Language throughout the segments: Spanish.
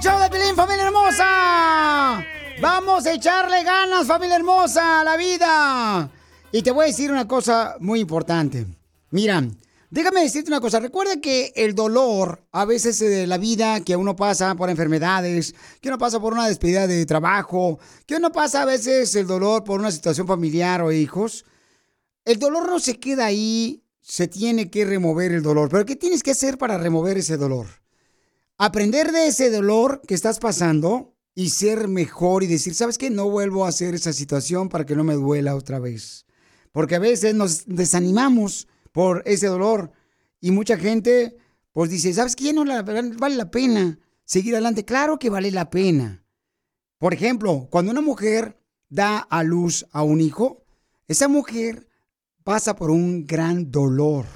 Al show de Pelín, familia hermosa. Vamos a echarle ganas, familia hermosa, a la vida. Y te voy a decir una cosa muy importante. Mira, déjame decirte una cosa. Recuerda que el dolor, a veces de la vida, que uno pasa por enfermedades, que uno pasa por una despedida de trabajo, que uno pasa a veces el dolor por una situación familiar o hijos, el dolor no se queda ahí, se tiene que remover el dolor. Pero ¿qué tienes que hacer para remover ese dolor? Aprender de ese dolor que estás pasando y ser mejor y decir, ¿sabes qué? No vuelvo a hacer esa situación para que no me duela otra vez. Porque a veces nos desanimamos por ese dolor y mucha gente pues dice, ¿sabes qué? No vale la pena seguir adelante. Claro que vale la pena. Por ejemplo, cuando una mujer da a luz a un hijo, esa mujer pasa por un gran dolor.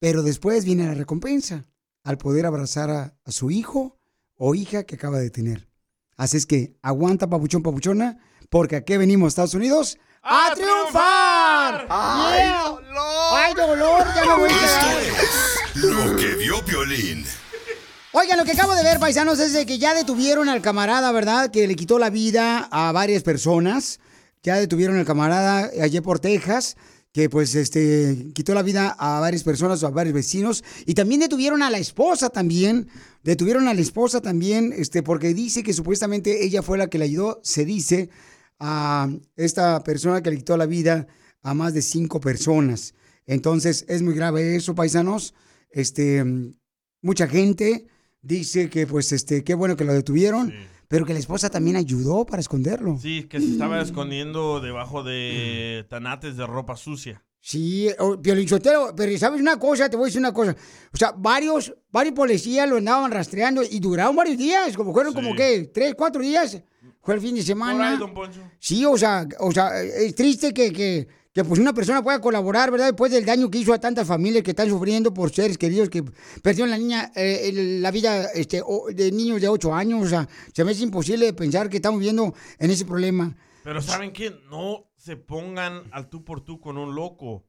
Pero después viene la recompensa al poder abrazar a, a, su hijo o hija que acaba de tener. Así es que aguanta, papuchón, papuchona, porque aquí venimos, Estados Unidos, a, triunfar. ¡Ay, Yeah. dolor! ¡Ay, dolor! Ya me voy a lo que vio Piolín. Oigan, lo que acabo de ver, paisanos, es de que ya detuvieron al camarada, ¿verdad? Que le quitó la vida a varias personas. Ya detuvieron al camarada ayer por Texas, que pues este quitó la vida a varias personas, a varios vecinos. Y también detuvieron a la esposa también. Detuvieron a la esposa también, este, porque dice que supuestamente ella fue la que le ayudó, se dice, a esta persona que le quitó la vida a más de cinco personas. Entonces, es muy grave eso, paisanos. Este, mucha gente dice que, pues, este, qué bueno que lo detuvieron, pero que la esposa también ayudó para esconderlo. Sí, que se estaba escondiendo debajo de tanates de ropa sucia. Sí, Piolichotero, pero ¿sabes una cosa? Te voy a decir una cosa. O sea, varios, varios policías lo andaban rastreando y duraron varios días, como fueron como que tres, cuatro días. Fue el fin de Por semana. ahí, don Poncho. Sí, o sea, o sea, es triste que, que, que, pues una persona pueda colaborar, ¿verdad? Después del daño que hizo a tantas familias que están sufriendo por seres queridos que perdieron la niña, eh, la vida este, de niños de 8 años. O sea, se me hace imposible pensar que estamos viviendo en ese problema. Pero ¿saben qué? No se pongan al tú por tú con un loco.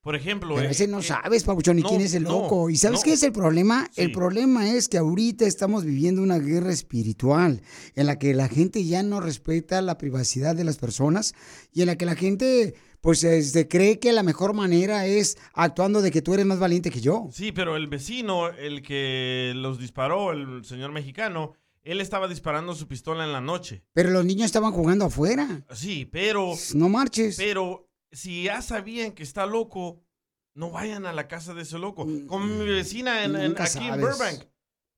Por ejemplo... Pero a eh, veces no eh, sabes, Pabuchón, ni no, quién es el no, loco. ¿Y sabes no. qué es el problema? El problema es que ahorita estamos viviendo una guerra espiritual en la que la gente ya no respeta la privacidad de las personas y en la que la gente pues este, cree que la mejor manera es actuando de que tú eres más valiente que yo. Sí, pero el vecino, el que los disparó, el señor mexicano, él estaba disparando su pistola en la noche. Pero los niños estaban jugando afuera. Sí, pero... No marches. Pero si ya sabían que está loco, no vayan a la casa de ese loco. Como mi vecina en, aquí en. Burbank.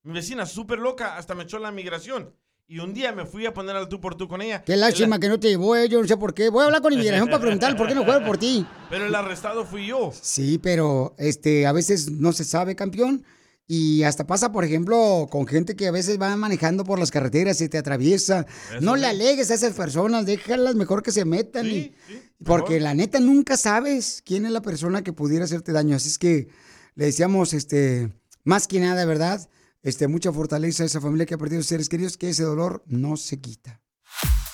Mi vecina súper loca, hasta me echó la migración. Y un día me fui a poner al tú por tú con ella. Qué lástima que no te llevó, eh, yo no sé por qué. Voy a hablar con inmigración para preguntar por qué no fue por ti. Pero el arrestado fui yo. Sí, pero este, a veces no se sabe, campeón. Y hasta pasa, por ejemplo, con gente que a veces va manejando por las carreteras y te atraviesa. Eso no sí. le alegues a esas personas, déjalas mejor que se metan. y- Sí, porque la neta nunca sabes quién es la persona que pudiera hacerte daño. Así es que le decíamos, este, más que nada, ¿verdad? Este, mucha fortaleza a esa familia que ha perdido seres queridos, que ese dolor no se quita.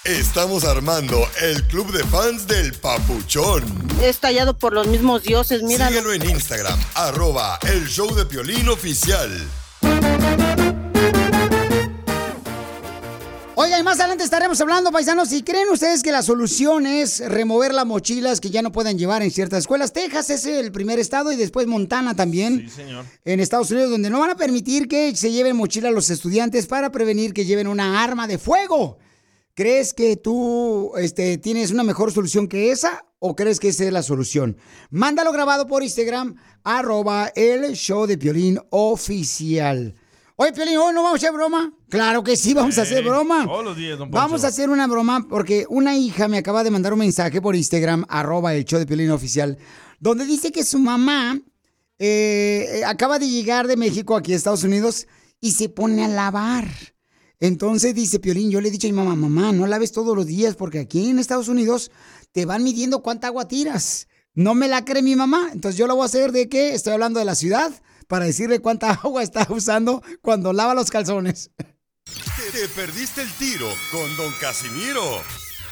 Estamos armando el club de fans del Papuchón. Es tallado por los mismos dioses, mira. Síguelo en Instagram, arroba el show de Piolín oficial. Oiga, y más adelante estaremos hablando, paisanos, si creen ustedes que la solución es remover las mochilas que ya no pueden llevar en ciertas escuelas. Texas es el primer estado y después Montana también. Sí, señor. En Estados Unidos, donde no van a permitir que se lleven mochila los estudiantes para prevenir que lleven una arma de fuego. ¿Crees que tú este, tienes una mejor solución que esa o crees que esa es la solución? Mándalo grabado por Instagram, arroba el show de Piolín oficial. Oye, Piolín, ¿hoy no vamos a hacer broma? Claro que sí, vamos a hacer broma. todos los días, don. Vamos a hacer una broma porque una hija me acaba de mandar un mensaje por Instagram, arroba el show de Piolín oficial, donde dice que su mamá eh, acaba de llegar de México aquí a Estados Unidos y se pone a lavar. Entonces dice Piolín, yo le he dicho a mi mamá, mamá, no laves todos los días porque aquí en Estados Unidos te van midiendo cuánta agua tiras. No me la cree mi mamá, entonces yo lo voy a hacer de que estoy hablando de la ciudad para decirle cuánta agua está usando cuando lava los calzones. Te perdiste el tiro con Don Casimiro.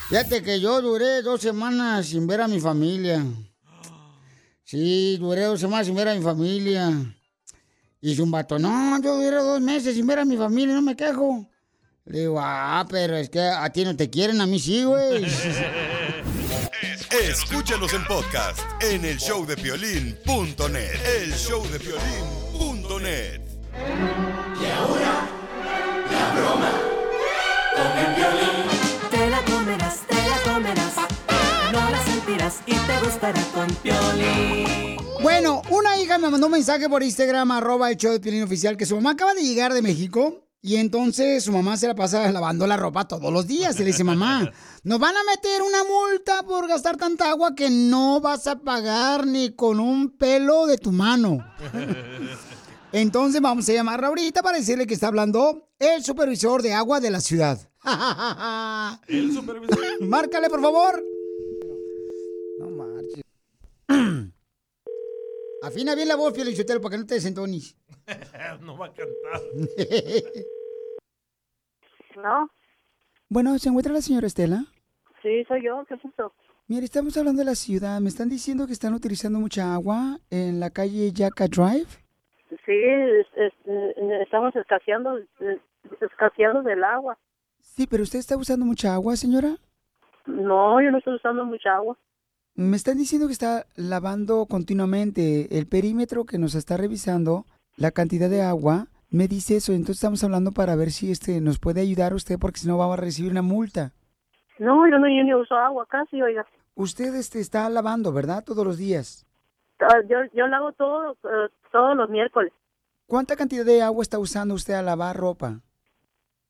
Fíjate que yo duré dos semanas sin ver a mi familia. Sí, duré dos semanas sin ver a mi familia. Y un vato, no, yo duré dos meses sin ver a mi familia, no me quejo. Le digo, ah, pero es que a ti no te quieren, a mí sí, güey. Escúchanos en podcast en el showdepiolín.net. El showdepiolín.net. Te la comerás, te la comerás. No la sentirás y te gustará con Piolín. Bueno, una hija me mandó un mensaje por Instagram, arroba el show de Piolín Oficial, que su mamá acaba de llegar de México y entonces su mamá se la pasa lavando la ropa todos los días. Y le dice, mamá, nos van a meter una multa por gastar tanta agua que no vas a pagar ni con un pelo de tu mano. Entonces vamos a llamarla ahorita para decirle que está hablando el supervisor de agua de la ciudad. El supervisor. Márcale, por favor. No marches. Afina bien la voz, Pielichotelo, para que no te desentones. no va a cantar. ¿No? bueno, ¿se encuentra la señora Estela? Sí, soy yo. ¿Qué pasó? Mire, estamos hablando de la ciudad. Me están diciendo que están utilizando mucha agua en la calle Yaca Drive. Sí, es- es- eh, estamos escaseando, eh, escaseando del agua. Sí, pero usted está usando mucha agua, señora. No, yo no estoy usando mucha agua. Me están diciendo que está lavando continuamente el perímetro que nos está revisando, la cantidad de agua. Me dice eso, entonces estamos hablando para ver si este nos puede ayudar usted porque si no va a recibir una multa. No, yo no yo ni uso agua casi, oiga. Usted este está lavando, ¿verdad? Todos los días. Ah, Yo, yo lavo todo, eh, todos los miércoles. ¿Cuánta cantidad de agua está usando usted a lavar ropa?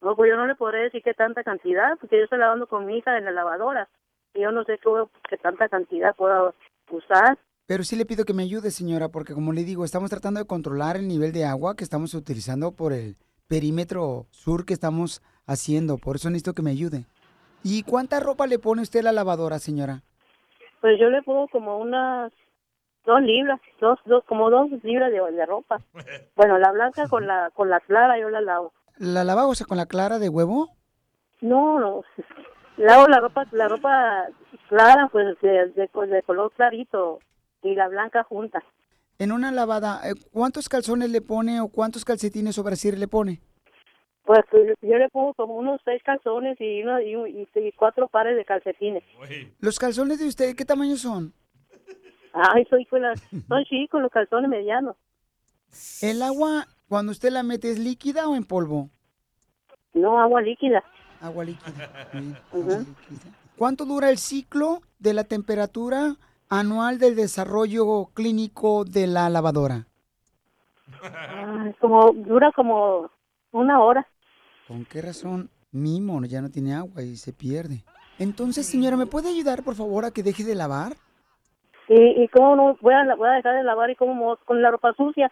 No, pues yo no le podré decir qué tanta cantidad, porque yo estoy lavando con mi hija en la lavadora. Y yo no sé qué, qué tanta cantidad puedo usar. Pero sí le pido que me ayude, señora, porque como le digo, estamos tratando de controlar el nivel de agua que estamos utilizando por el perímetro sur que estamos haciendo. Por eso necesito que me ayude. ¿Y cuánta ropa le pone usted a la lavadora, señora? Pues yo le pongo como unas dos libras, dos, dos, como dos libras de, de ropa. Bueno, la blanca con la, con la clara yo la lavo. ¿La lava, o sea, con la clara de huevo? No, no, lavo la ropa, la ropa clara, pues de, de, de color clarito y la blanca junta. En una lavada, eh, ¿cuántos calzones le pone o cuántos calcetines o brasier le pone? Pues pues, yo le pongo como unos seis calzones y, uno, y, un- y- y cuatro pares de calcetines. ¿Los calzones de usted qué tamaño son? Ay, soy con las, son chicos los calzones medianos. ¿El agua, cuando usted la mete, es líquida o en polvo? No, agua líquida. Agua líquida. Agua. ¿Cuánto dura el ciclo de la temperatura anual del desarrollo clínico de la lavadora? Ay, como, dura como una hora. ¿Con qué razón mi mono ya no tiene agua y se pierde? Entonces, señora, ¿me puede ayudar, por favor, a que deje de lavar? ¿Y, y cómo no voy a, voy a dejar de lavar y cómo con la ropa sucia?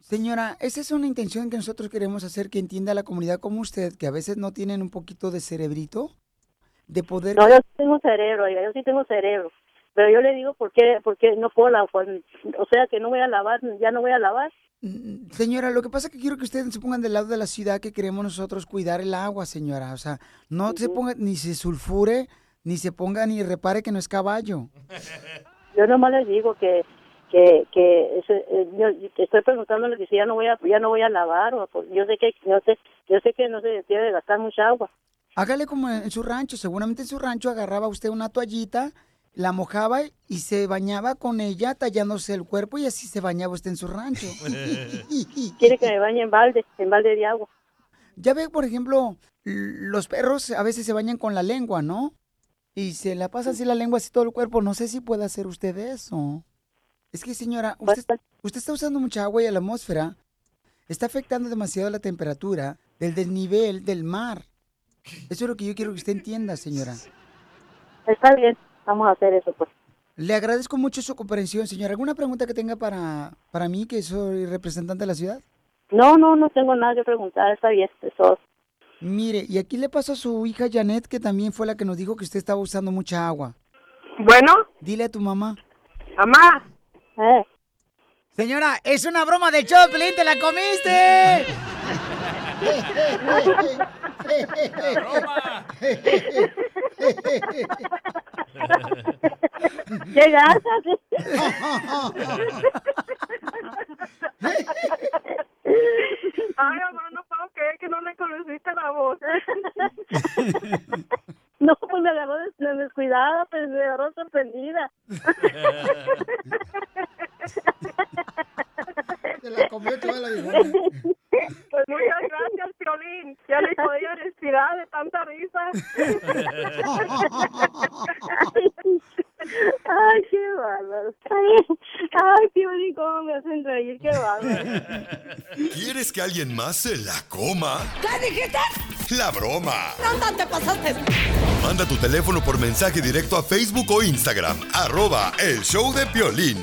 Señora, esa es una intención que nosotros queremos hacer que entienda la comunidad como usted, que a veces no tienen un poquito de cerebrito, de poder... No, yo sí tengo cerebro, oiga, yo sí tengo cerebro. Pero yo le digo por qué, por qué no puedo lavar. O sea, que no voy a lavar, ya no voy a lavar. Señora, lo que pasa es que quiero que ustedes se pongan del lado de la ciudad que queremos nosotros cuidar el agua, señora. O sea, no se ponga ni se sulfure, ni se ponga ni repare que no es caballo. Yo nomás les digo que que que ese- eh, yo, estoy preguntándole que si ya no voy a ya no voy a lavar o pues, yo sé que yo sé yo sé que no se debe gastar mucha agua Hágale como en su rancho. Seguramente en su rancho agarraba usted una toallita, la mojaba y se bañaba con ella tallándose el cuerpo y así se bañaba usted en su rancho. Quiere que me bañe en balde, en balde de agua. Ya ve, por ejemplo, los perros a veces se bañan con la lengua, ¿no? Y se la pasa así la lengua así todo el cuerpo. No sé si puede hacer usted eso. Es que, señora, usted, usted está usando mucha agua y la atmósfera está afectando demasiado la temperatura del desnivel del mar. Eso es lo que yo quiero que usted entienda, señora. Está bien, vamos a hacer eso, pues. Le agradezco mucho su comprensión, señora. ¿Alguna pregunta que tenga para, para mí, que soy representante de la ciudad? No, no, no tengo nada que preguntar, está bien, eso. Mire, y aquí le pasó a su hija Janet, que también fue la que nos dijo que usted estaba usando mucha agua. Bueno. Dile a tu mamá. Mamá. Eh. Señora, es una broma de Choplin, te la comiste. ¿Qué ganas? Ay, mamá, no puedo creer que no le conociste la voz. No, pues me agarró des- de descuidada, pues me agarró sorprendida. Se la comió toda la Pues muchas gracias, Piolín. Ya ni podía respirar de tanta risa. Ay, qué bárbaro. Ay, ay, Piolín, cómo me hacen reír, qué bárbaro. ¿Quieres que alguien más se la coma? ¿Qué dijiste? La broma. ¡No, te pasaste! Manda tu teléfono por mensaje directo a Facebook o Instagram. Arroba el show de Piolín.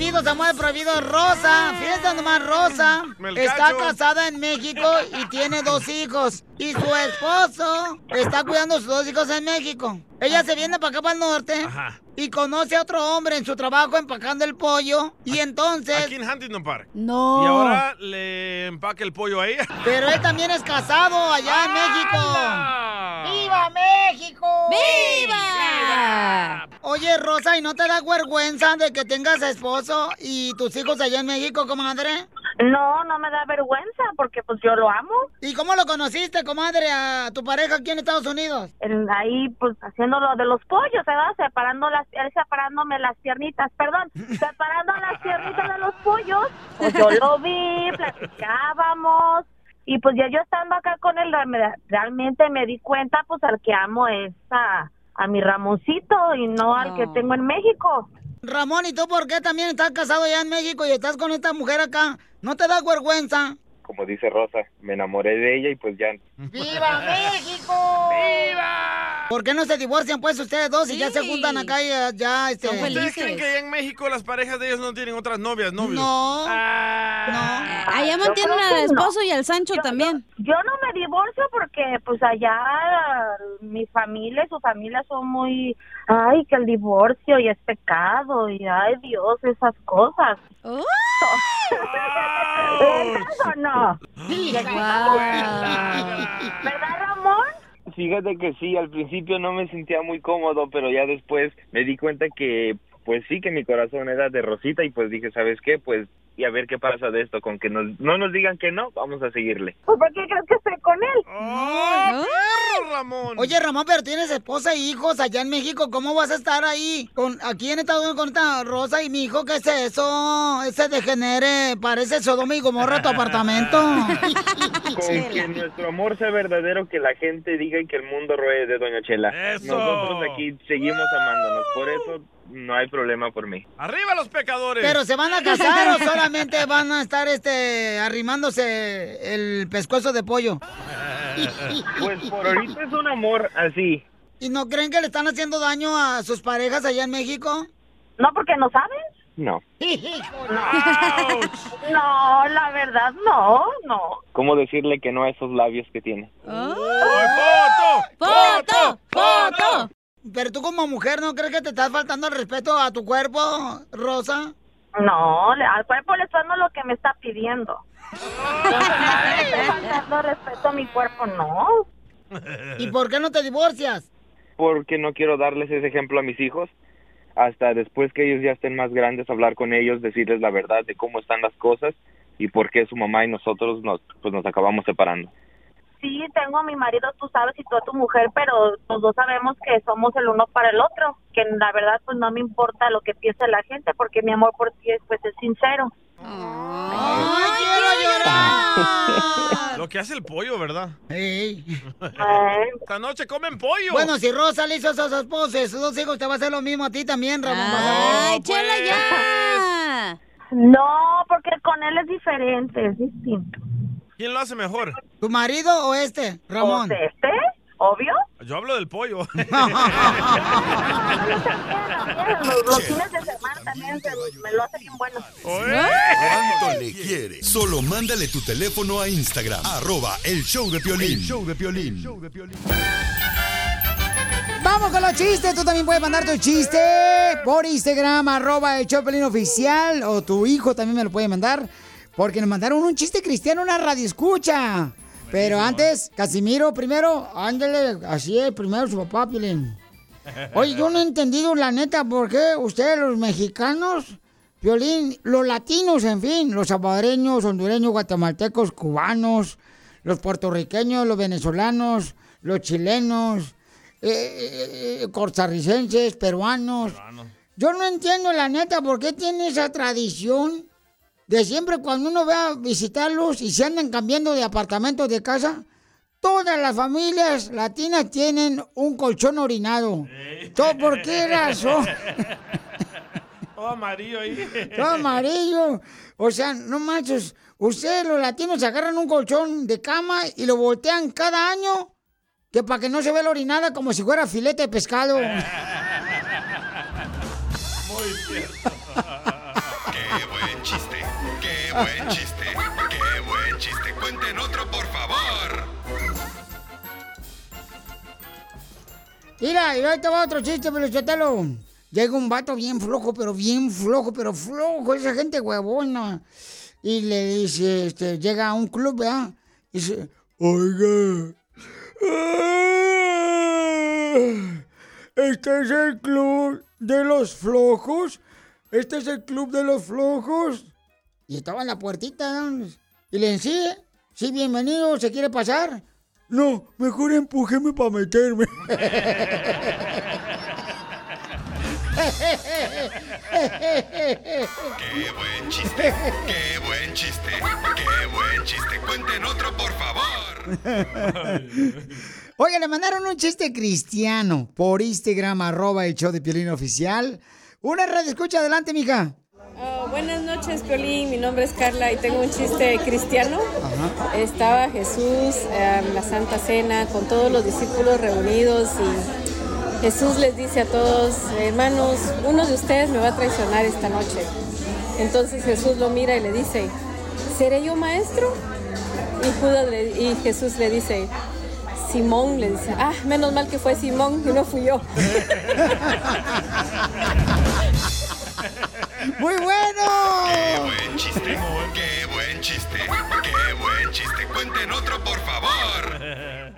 Prohibido, amor prohibido. Rosa, fíjate nomás, Rosa. Está casada en México y tiene dos hijos. Y su esposo está cuidando a sus dos hijos en México. Ella se viene para acá, para el norte. Y conoce a otro hombre en su trabajo empacando el pollo. Y entonces... Aquí en Huntington Park. No. Y ahora le empaca el pollo a ella. Pero él también es casado allá en México. ¡Viva México! ¡Viva! Oye, Rosa, ¿y no te da vergüenza de que tengas esposo y tus hijos allá en México, comadre? No, no me da vergüenza porque pues yo lo amo. ¿Y cómo lo conociste, comadre, a tu pareja aquí en Estados Unidos? En- ahí pues haciendo lo de los pollos, ¿verdad? Separando las, él separándome las piernitas, perdón, separando las piernitas de los pollos. Pues yo lo vi, platicábamos y pues ya yo estando acá con él me- realmente me di cuenta pues al que amo es a, a mi Ramoncito y no al que tengo en México. Ramón, ¿y tú por qué también estás casado allá en México y estás con esta mujer acá? ¿No te da vergüenza? Como dice Rosa, me enamoré de ella y pues ya. ¡Viva México! ¡Viva! ¿Por qué no se divorcian pues ustedes dos y ya se juntan acá y ya, ya, este... ¿Ustedes creen que allá en México las parejas de ellos no tienen otras novias, novios? No. Allá Yo mantienen al no. esposo y al Sancho también. Yo no me divorcio porque pues allá mi familia y su familia son muy, ay, que el divorcio y es pecado y ay Dios, esas cosas. ¿Verdad o no? ¿Verdad Ramón? Fíjate que sí, al principio no me sentía muy cómodo, pero ya después me di cuenta que, pues sí, que mi corazón era de Rosita y pues dije, ¿sabes qué? Pues y a ver qué pasa de esto. Con que nos, no nos digan que no, vamos a seguirle. Pues ¿por qué crees que estoy con él? ¡Oh, perro, Ramón! Oye, Ramón, pero tienes esposa e hijos allá en México. ¿Cómo vas a estar ahí con aquí en Estados Unidos con esta Rosa y mi hijo? ¿Qué es eso? Ese degenere. Parece Sodoma y Gomorra tu apartamento. Con que nuestro amor sea verdadero, que la gente diga y que el mundo ruede, doña Chela. ¡Eso! Nosotros aquí seguimos amándonos, por eso no hay problema por mí. ¡Arriba los pecadores! ¿Pero se van a casar o solamente van a estar este arrimándose el pescuezo de pollo? Pues por ahorita es un amor así. ¿Y no creen que le están haciendo daño a sus parejas allá en México? No, porque no sabes. No. No, la verdad, no, no. ¿Cómo decirle que no a esos labios que tiene? ¡Foto! ¡Foto! ¡Foto! Pero tú como mujer, ¿no crees que te estás faltando el respeto a tu cuerpo, Rosa? No, le- al cuerpo le estoy dando lo que me está pidiendo. Faltando respeto a mi cuerpo, no. ¿Y por qué no te divorcias? Porque no quiero darles ese ejemplo a mis hijos. Hasta después que ellos ya estén más grandes, hablar con ellos, decirles la verdad de cómo están las cosas y por qué su mamá y nosotros nos, pues nos acabamos separando. Sí, tengo a mi marido, tú sabes, y tú a tu mujer, pero los dos sabemos que somos el uno para el otro. Que la verdad, pues no me importa lo que piense la gente, porque mi amor por ti es, pues, es sincero. ¡Ay, quiero llorar! Lo que hace el pollo, ¿verdad? Ey. Esta noche comen pollo. Bueno, si Rosa le hizo a su esposa y sus dos hijos, te va a hacer lo mismo a ti también, Ramón. ¡Ay, chela ya! No, porque con él es diferente, es distinto. ¿Quién lo hace mejor? ¿Tu marido o este, Ramón? Pues este, obvio. Yo hablo del pollo. Los, fines de semana también se- me lo hace bien bueno. ¿Cuánto le quieres? Solo mándale tu teléfono a Instagram, arroba el show de Piolín. El show de Piolín. Vamos con los chistes. Tú también puedes mandar tu chiste por Instagram, arroba el Chopelín Oficial. O tu hijo también me lo puede mandar. Porque nos mandaron un chiste cristiano, una radio escucha. Pero antes, Casimiro, primero, ándale, así es, primero su papá, Piolín. Oye, yo no he entendido la neta por qué ustedes, los mexicanos, Violín, los latinos, en fin, los salvadoreños, hondureños, guatemaltecos, cubanos, los puertorriqueños, los venezolanos, los chilenos, eh, eh, eh, costarricenses, peruanos. Yo no entiendo la neta por qué tiene esa tradición de siempre cuando uno va a visitarlos y se andan cambiando de apartamento de casa, todas las familias latinas tienen un colchón orinado. ¿Todo por qué razón? Todo amarillo ahí. Todo amarillo. O sea, no manches. Ustedes los latinos agarran un colchón de cama y lo voltean cada año que para que no se vea la orinada como si fuera filete de pescado. Buen chiste, qué buen chiste, qué buen chiste. Cuenten otro, por favor. Mira, y ahí te va otro chiste, Pelichotelo. Llega un vato bien flojo, pero bien flojo, pero flojo, esa gente huevona. Y le dice, este, llega a un club, ¿verdad? Y dice, oiga, ah, este es el club de los flojos. Este es el club de los flojos. Y estaba en la puertita. Y le decía, sí, bienvenido, ¿se quiere pasar? No, mejor empujeme para meterme. Qué buen chiste, qué buen chiste, qué buen chiste. Cuenten otro, por favor. Oiga, le mandaron un chiste cristiano por Instagram, arroba el show de Piolín Oficial. Una red escucha, adelante, mija. Oh, buenas noches, Piolín. Mi nombre es Carla y tengo un chiste cristiano. Estaba Jesús en la Santa Cena con todos los discípulos reunidos y Jesús les dice a todos, hermanos, uno de ustedes me va a traicionar esta noche. Entonces Jesús lo mira y le dice, ¿seré yo maestro? Y, Judas le- y Jesús le dice, Simón le dice, ah, menos mal que fue Simón y no fui yo. ¡Muy bueno! Qué buen chiste, qué buen chiste, qué buen chiste. Cuenten otro, por favor.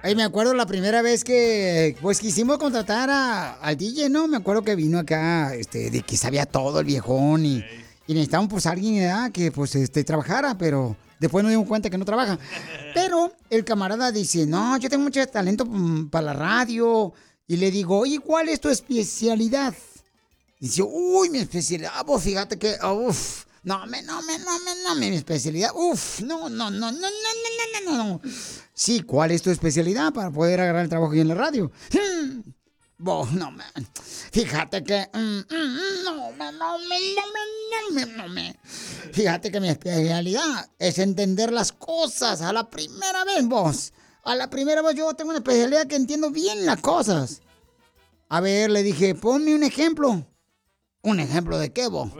Ay, me acuerdo la primera vez que pues quisimos contratar a, al DJ, ¿no? Me acuerdo que vino acá, este, de que sabía todo el viejón y, Y necesitaban pues alguien que pues este, trabajara, pero después nos dimos cuenta que no trabaja. Pero el camarada dice, no, yo tengo mucho talento mm, para la radio. Y le digo, oye, ¿cuál es tu especialidad? Dice, uy, mi especialidad, pues fíjate que, uff, no, me, no, me, no, me, no, me, mi especialidad, uff, no, no, no, no, no, no, no, no, no. Sí, ¿cuál es tu especialidad para poder agarrar el trabajo aquí en la radio? Hmm, bo, no, me, fíjate que, mm, mm, mm, no, no, me, no, me, no, me, no, me. Fíjate que mi especialidad es entender las cosas a la primera vez, vos. A la primera vez yo tengo una especialidad que entiendo bien las cosas. A ver, le dije, ponme un ejemplo. ¿Un ejemplo de qué, vos?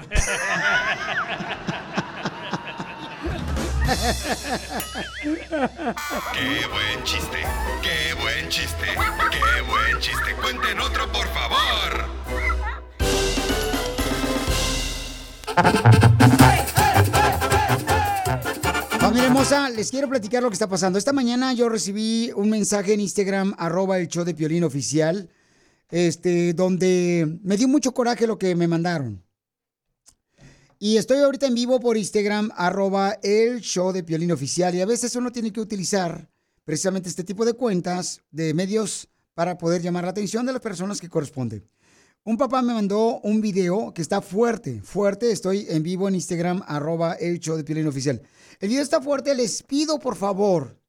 ¡Qué buen chiste! ¡Qué buen chiste! ¡Qué buen chiste! ¡Cuenten otro, por favor! Familia hermosa, les quiero platicar lo que está pasando. Esta mañana yo recibí un mensaje en Instagram, arroba el show de Piolín oficial, este, donde me dio mucho coraje lo que me mandaron. Y estoy ahorita en vivo por Instagram, arroba el show de Piolín oficial. Y a veces uno tiene que utilizar precisamente este tipo de cuentas de medios para poder llamar la atención de las personas que corresponde. Un papá me mandó un video que está fuerte, fuerte. Estoy en vivo en Instagram, arroba el de Piolín oficial. El video está fuerte. Les pido, por favor,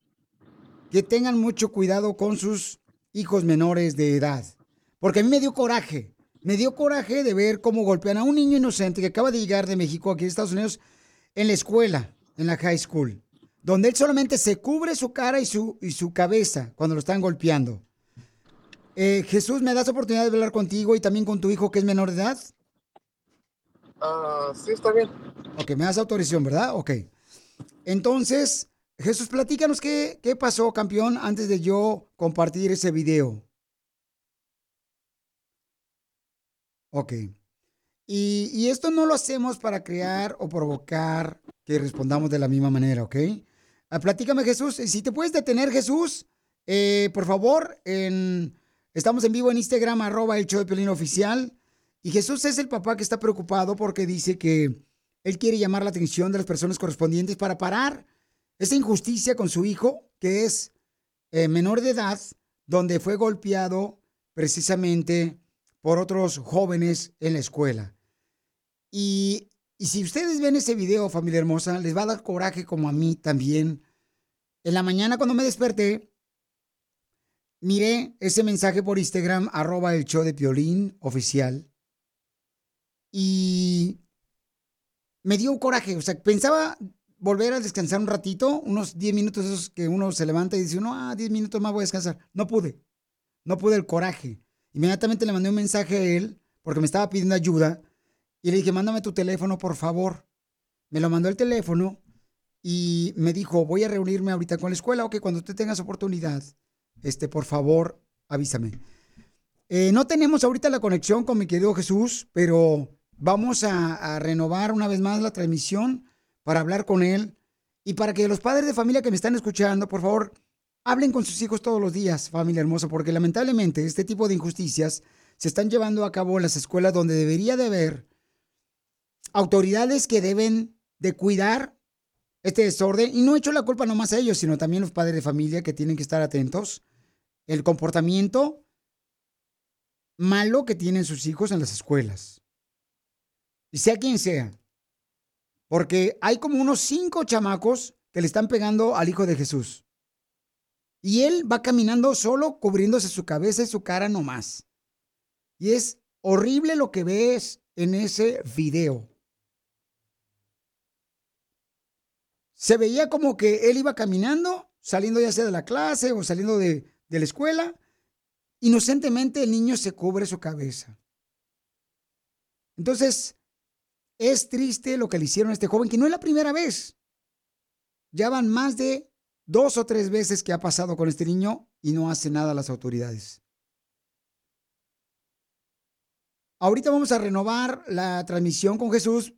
que tengan mucho cuidado con sus hijos menores de edad. Porque a mí me dio coraje. Me dio coraje de ver cómo golpean a un niño inocente que acaba de llegar de México aquí a Estados Unidos en la escuela, en la high school, donde él solamente se cubre su cara y su, y su cabeza cuando lo están golpeando. Eh, Jesús, ¿me das oportunidad de hablar contigo y también con tu hijo que es menor de edad? Ah, sí, está bien. Ok, me das autorización, ¿verdad? Ok. Entonces, Jesús, platícanos qué, qué pasó, campeón, antes de yo compartir ese video. Ok. Y, y esto no lo hacemos para crear o provocar que respondamos de la misma manera, ¿ok? Ah, platícame, Jesús. Si te puedes detener, Jesús, eh, por favor, en, estamos en vivo en Instagram, arroba el show de Piolín oficial. Y Jesús es el papá que está preocupado porque dice que él quiere llamar la atención de las personas correspondientes para parar esa injusticia con su hijo, que es eh, menor de edad, donde fue golpeado precisamente por otros jóvenes en la escuela. Y, y si ustedes ven ese video, familia hermosa, les va a dar coraje como a mí también. En la mañana cuando me desperté, miré ese mensaje por Instagram, arroba el show de Piolín oficial. Y me dio coraje. O sea, pensaba volver a descansar un ratito, unos 10 minutos esos que uno se levanta y dice, no, ah, 10 minutos más voy a descansar. No pude. No pude el coraje. Inmediatamente le mandé un mensaje a él porque me estaba pidiendo ayuda y le dije, mándame tu teléfono, por favor. Me lo mandó el teléfono y me dijo, voy a reunirme ahorita con la escuela, ok, cuando tú tengas oportunidad, este, por favor, avísame. Eh, no tenemos ahorita la conexión con mi querido Jesús, pero vamos a renovar una vez más la transmisión para hablar con él y para que los padres de familia que me están escuchando, por favor, hablen con sus hijos todos los días, familia hermosa, porque lamentablemente este tipo de injusticias se están llevando a cabo en las escuelas donde debería de haber autoridades que deben de cuidar este desorden y no he hecho la culpa nomás a ellos, sino también los padres de familia que tienen que estar atentos el comportamiento malo que tienen sus hijos en las escuelas. Y sea quien sea. Porque hay como unos cinco chamacos que le están pegando al hijo de Jesús. Y él va caminando solo cubriéndose su cabeza y su cara nomás. Y es horrible lo que ves en ese video. Se veía como que él iba caminando, saliendo ya sea de la clase o saliendo de, de la escuela. Inocentemente el niño se cubre su cabeza. Entonces, es triste lo que le hicieron a este joven, que no es la primera vez. Ya van más de dos o tres veces que ha pasado con este niño y no hace nada las autoridades. Ahorita vamos a renovar la transmisión con Jesús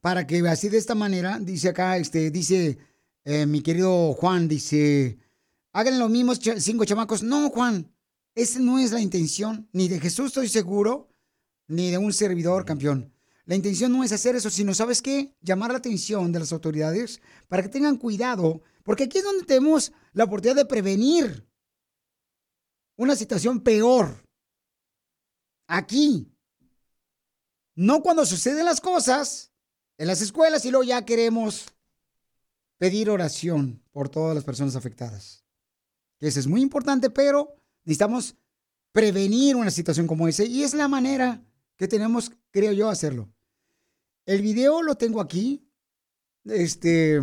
para que así de esta manera, dice acá, este, dice eh, mi querido Juan, dice, hagan los mismos cha- cinco chamacos. No, Juan, esa no es la intención, ni de Jesús estoy seguro, ni de un servidor campeón. La intención no es hacer eso, sino, ¿sabes qué? Llamar la atención de las autoridades para que tengan cuidado, porque aquí es donde tenemos la oportunidad de prevenir una situación peor. Aquí. No cuando suceden las cosas en las escuelas y luego ya queremos pedir oración por todas las personas afectadas. Eso es muy importante, pero necesitamos prevenir una situación como esa y es la manera que tenemos, creo yo, hacerlo. El video lo tengo aquí. Este.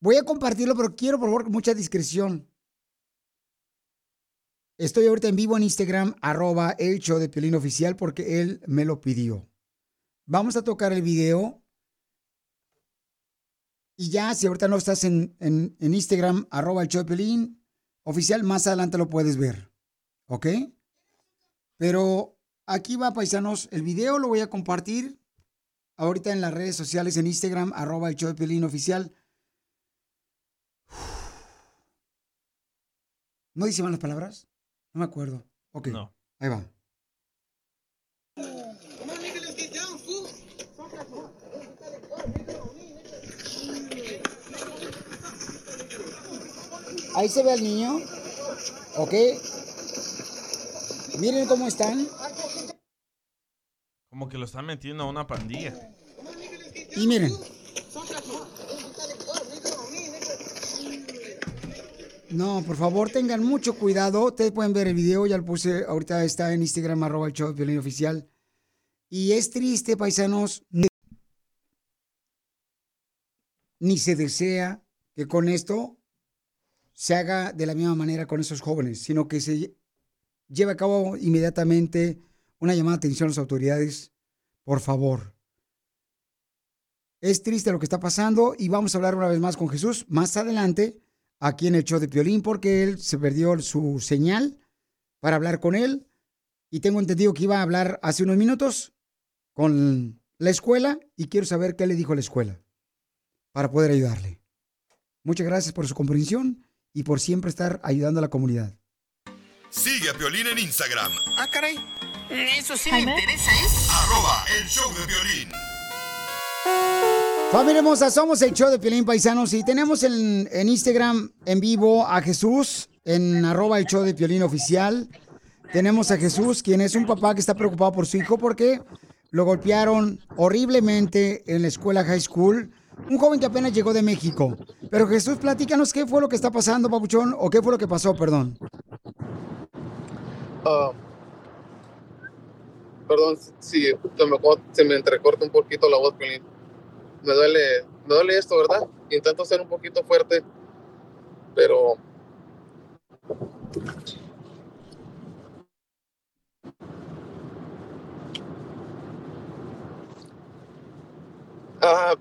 Voy a compartirlo, pero quiero, por favor, mucha discreción. Estoy ahorita en vivo en Instagram, arroba el show de Piolín Oficial, porque él me lo pidió. Vamos a tocar el video. Y ya, si ahorita no estás en, en- Instagram, arroba el show de Piolín Oficial, más adelante lo puedes ver. ¿Ok? Pero aquí va, paisanos. El video lo voy a compartir ahorita en las redes sociales, en Instagram, arroba el show de Piolín Oficial. ¿No dice mal las palabras? No me acuerdo. Ok. Ahí va. Ahí se ve al niño. Ok. Miren cómo están. Como que lo están metiendo a una pandilla. Y miren. No, por favor, tengan mucho cuidado. Ustedes pueden ver el video, ya lo puse, ahorita está en Instagram, arroba el show de oficial. Y es triste, paisanos, ni- ni se desea que con esto se haga de la misma manera con esos jóvenes, sino que se lleve a cabo inmediatamente una llamada de atención a las autoridades. Por favor. Es triste lo que está pasando y vamos a hablar una vez más con Jesús más adelante aquí en el show de Piolín porque él se perdió su señal para hablar con él y tengo entendido que iba a hablar hace unos minutos con la escuela y quiero saber qué le dijo la escuela para poder ayudarle. Muchas gracias por su comprensión y por siempre estar ayudando a la comunidad. Sigue a Piolín en Instagram. Ah, caray. Eso sí me interesa, ¿eh? Arroba el show de violín. Familia hermosa, somos el show de Piolín Paisanos y tenemos en, en Instagram en vivo a Jesús en arroba el show de Piolín Oficial. Tenemos a Jesús, quien es un papá que está preocupado por su hijo porque lo golpearon horriblemente en la escuela high school. Un joven que apenas llegó de México. Pero Jesús, platícanos qué fue lo que está pasando, papuchón, o qué fue lo que pasó, perdón. Ah, perdón si lo mejor se me entrecorta un poquito la voz. Me duele, me duele esto, ¿verdad? Intento ser un poquito fuerte, pero Ah,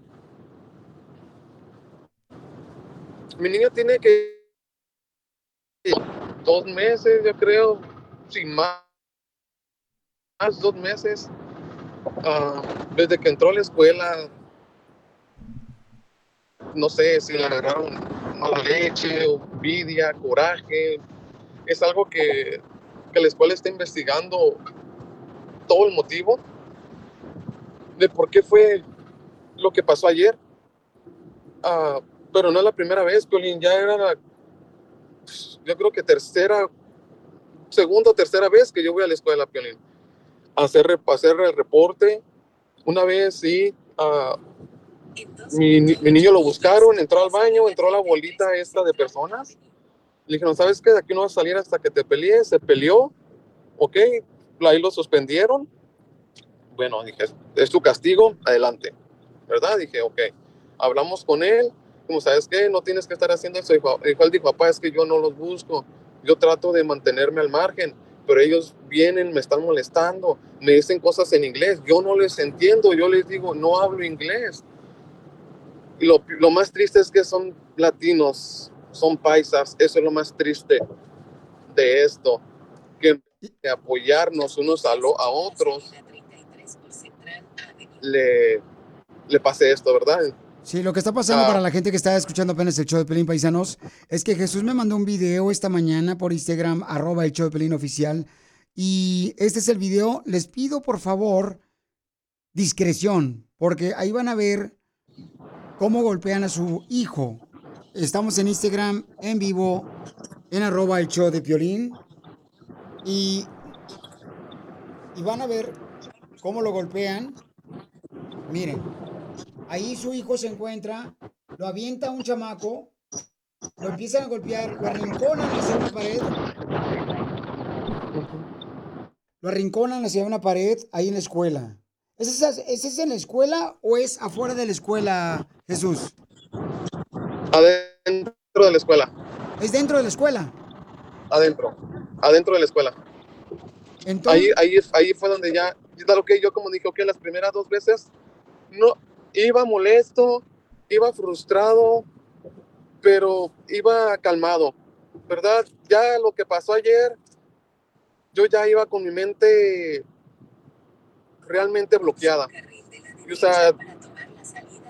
mi niño tiene que dos meses, yo creo, sin más, más dos meses. Ah, desde que entró a la escuela, no sé si le agarraron mala leche, envidia, coraje. Es algo que, que la escuela está investigando todo el motivo de por qué fue lo que pasó ayer. Ah, pero no es la primera vez, Piolín, ya era la, yo creo que tercera, segunda o tercera vez que yo voy a la escuela, Piolín, hacer, hacer el reporte. Una vez sí, ah, mi, mi niño lo buscaron, entró al baño, entró la bolita esta de personas. Le dijeron, ¿sabes qué? De aquí no vas a salir hasta que te pelees. Se peleó, ok, ahí lo suspendieron. Bueno, dije, es tu castigo, adelante. ¿Verdad? Dije, ok. Hablamos con él, como sabes qué, no tienes que estar haciendo eso. Dijo, dijo, él dijo, papá, es que yo no los busco. Yo trato de mantenerme al margen, pero ellos vienen, me están molestando, me dicen cosas en inglés. Yo no les entiendo, yo les digo, no hablo inglés. Y lo, lo más triste es que son latinos, son paisas. Eso es lo más triste de esto. Que de apoyarnos unos a, lo- a otros, le, le pase esto, ¿verdad? Sí, lo que está pasando Ah. para la gente que está escuchando apenas el show de Pelín Paisanos es que Jesús me mandó un video esta mañana por Instagram, arroba el show de Pelín oficial. Y este es el video. Les pido por favor discreción, porque ahí van a ver cómo golpean a su hijo. Estamos en Instagram en vivo, en arroba el show de Piolín. Y, y van a ver cómo lo golpean. Miren, ahí su hijo se encuentra, lo avienta un chamaco, lo empiezan a golpear, lo arrinconan hacia una pared. Lo arrinconan hacia una pared ahí en la escuela. ¿Ese es, ese es en la escuela o es afuera de la escuela, Jesús? Adentro de la escuela. ¿Es dentro de la escuela? Adentro. Adentro de la escuela. Entonces, Ahí, ahí, ahí fue donde ya, ya lo que yo como dije, ok, las primeras dos veces no iba molesto, iba frustrado, pero iba calmado, ¿verdad? Ya lo que pasó ayer, yo ya iba con mi mente realmente bloqueada. Y, o sea,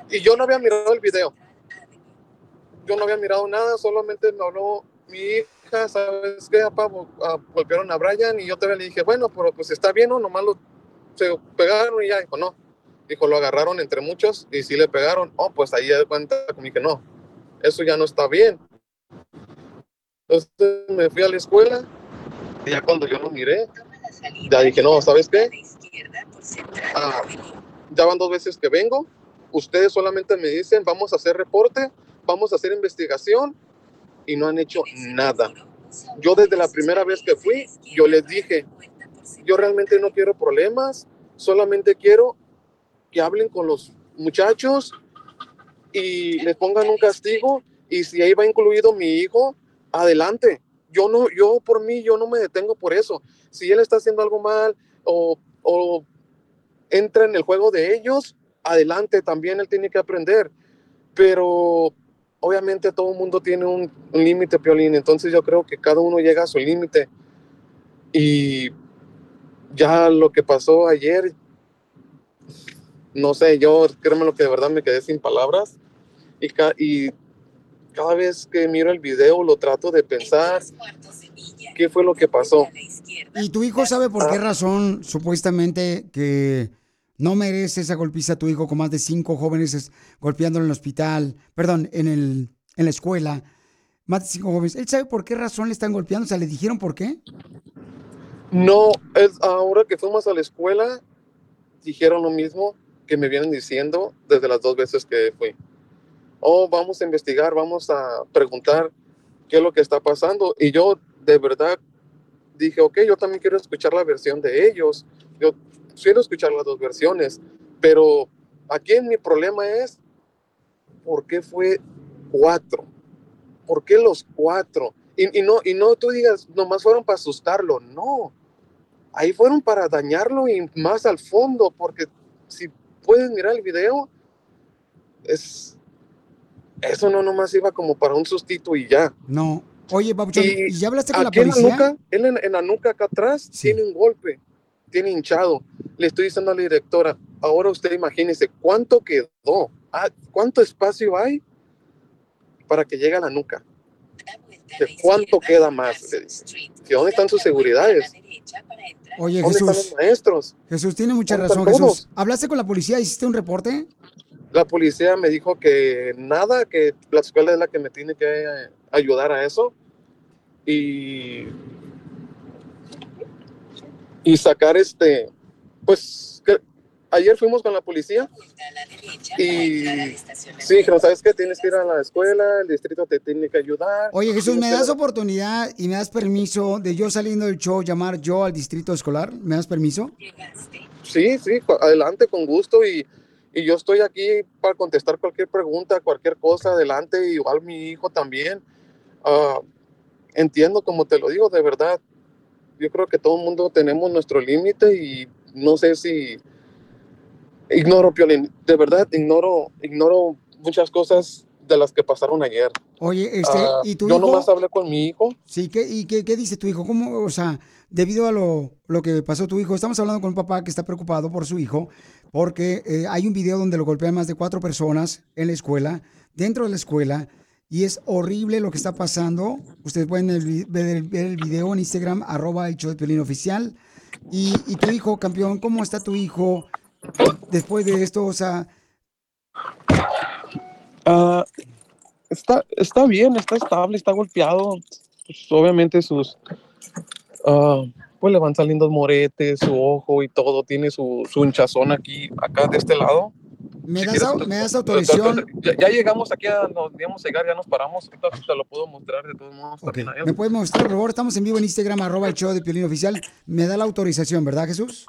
y yo no había mirado el video. Yo no había mirado nada, solamente me habló mi hija, ¿sabes qué? Papá, Go- ah, golpearon a Brian y yo todavía le dije, bueno, pero pues está bien, ¿no? Nomás lo se pegaron y ya. Dijo, no. Dijo, lo agarraron entre muchos y sí le pegaron. Oh, pues ahí de cuenta que no. Eso ya no está bien. Entonces me fui a la escuela y ya cuando yo lo miré, ya dije, no, ¿sabes qué? Ah, ya van dos veces que vengo. Ustedes solamente me dicen, vamos a hacer reporte, vamos a hacer investigación y no han hecho nada. Yo desde la primera vez que fui, yo les dije, yo realmente no quiero problemas, solamente quiero que hablen con los muchachos y les pongan un castigo y si ahí va incluido mi hijo, adelante. Yo no, yo por mí, yo no me detengo por eso. Si él está haciendo algo mal o, o entra en el juego de ellos, adelante, también él tiene que aprender. Pero obviamente todo el mundo tiene un, un límite, Piolín, entonces yo creo que cada uno llega a su límite. Y ya lo que pasó ayer, no sé, yo créeme lo que de verdad me quedé sin palabras. Y, ca- y cada vez que miro el video lo trato de pensar qué fue lo que pasó. ¿Y tu hijo sabe por qué razón, supuestamente, que no merece esa golpiza a tu hijo con más de cinco jóvenes es- golpeándolo en el hospital, perdón, en, el, en la escuela? Más de cinco jóvenes. ¿Él sabe por qué razón le están golpeando? O sea, ¿le dijeron por qué? No, es ahora que fuimos a la escuela, dijeron lo mismo que me vienen diciendo desde las dos veces que fui. Oh, vamos a investigar, vamos a preguntar qué es lo que está pasando. Y yo de verdad dije, ok, yo también quiero escuchar la versión de ellos. Yo quiero escuchar las dos versiones. Pero aquí mi problema es, ¿por qué fue cuatro? ¿Por qué los cuatro? Y, y no, y no tú digas, nomás fueron para asustarlo. No, ahí fueron para dañarlo y más al fondo, porque si puedes mirar el video, es eso no nomás iba como para un sustito y ya. No. Oye, Papuchón, ¿y, ya hablaste con la aquí en policía? nuca, él en, en la nuca acá atrás tiene un golpe, tiene hinchado. Le estoy diciendo a la directora, ahora usted imagínese cuánto quedó, Ah, cuánto espacio hay para que llegue a la nuca. ¿De cuánto queda más? Le dice. ¿Y dónde están sus seguridades? Oye, ¿Dónde están Jesús. los maestros? Jesús, tiene mucha ¿Dónde razón, Jesús. todos? ¿Hablaste con la policía? ¿Hiciste un reporte? La policía me dijo que nada, que la escuela es la que me tiene que ayudar a eso. Y, y sacar este, pues que- ayer fuimos con la policía y sí, dijeron, ¿sabes qué? Tienes que ir a la escuela, el distrito te tiene que ayudar. Oye, Jesús, ¿me das oportunidad y me das permiso de yo saliendo del show llamar yo al distrito escolar? ¿Me das permiso? Sí, sí, adelante, con gusto. Y, y yo estoy aquí para contestar cualquier pregunta, cualquier cosa, adelante. Igual mi hijo también. Ah, entiendo, como te lo digo, de verdad. Yo creo que todo el mundo tenemos nuestro límite y no sé si ignoro, Piolín, de verdad ignoro, ignoro muchas cosas de las que pasaron ayer. Oye, este, Ah, ¿y tu yo hijo? nomás hablé con mi hijo. Sí, ¿qué, ¿y qué, qué dice tu hijo? ¿Cómo, o sea, debido a lo, lo que pasó tu hijo, estamos hablando con un papá que está preocupado por su hijo, porque eh, hay un video donde lo golpean más de cuatro personas en la escuela, dentro de la escuela, y es horrible lo que está pasando. Ustedes pueden el ver el, ver el video en Instagram, arroba show de Piolín oficial. Y, y tu hijo, campeón, ¿cómo está tu hijo? Después de esto? O sea, Ah, está, está bien, está estable, está golpeado. Pues, obviamente sus, ah, pues le van saliendo moretes, su ojo y todo, tiene su, su hinchazón aquí, acá de este lado. ¿me Si das, quieres, me autorización? Ya, ya llegamos aquí, a, nos íbamos a llegar, ya nos paramos. Ahorita te lo puedo mostrar de todos modos. él. ¿Me puedes mostrar, por favor? Estamos en vivo en Instagram, arroba el show de Piolín Oficial. Me da la autorización, ¿verdad, Jesús?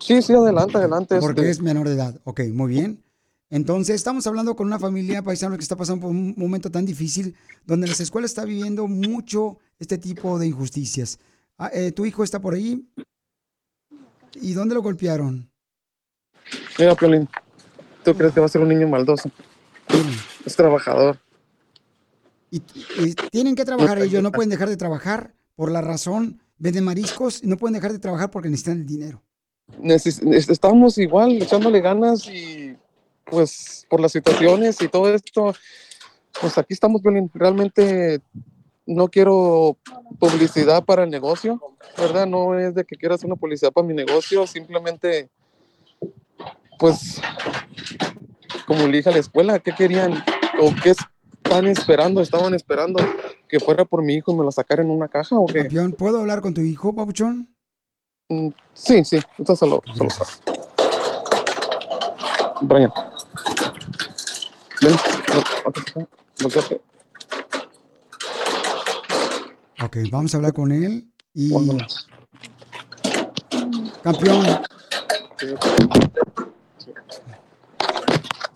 Sí, sí, adelante, adelante. Porque este. es menor de edad. Ok, muy bien. Entonces, estamos hablando con una familia paisana que está pasando por un momento tan difícil, donde las escuelas está viviendo mucho este tipo de injusticias. Ah, eh, ¿Tu hijo está por ahí? ¿Y dónde lo golpearon? Mira, Piolín, ¿tú crees que va a ser un niño maldoso? Es trabajador. Y tienen que trabajar ellos, no pueden dejar de trabajar por la razón, venden mariscos, y no pueden dejar de trabajar porque necesitan el dinero. Estamos igual echándole ganas y pues por las situaciones y todo esto, pues aquí estamos. Realmente no quiero publicidad para el negocio, ¿verdad? No es de que quiera hacer una publicidad para mi negocio, simplemente, pues, como le dije a la escuela, ¿qué querían o qué están esperando? ¿Estaban esperando que fuera por mi hijo y me lo sacara en una caja o qué? ¿puedo hablar con tu hijo, papuchón? Mm, Sí, sí, esto se lo, se lo Brian. Ven. Ok, vamos a hablar con él y... Campeón.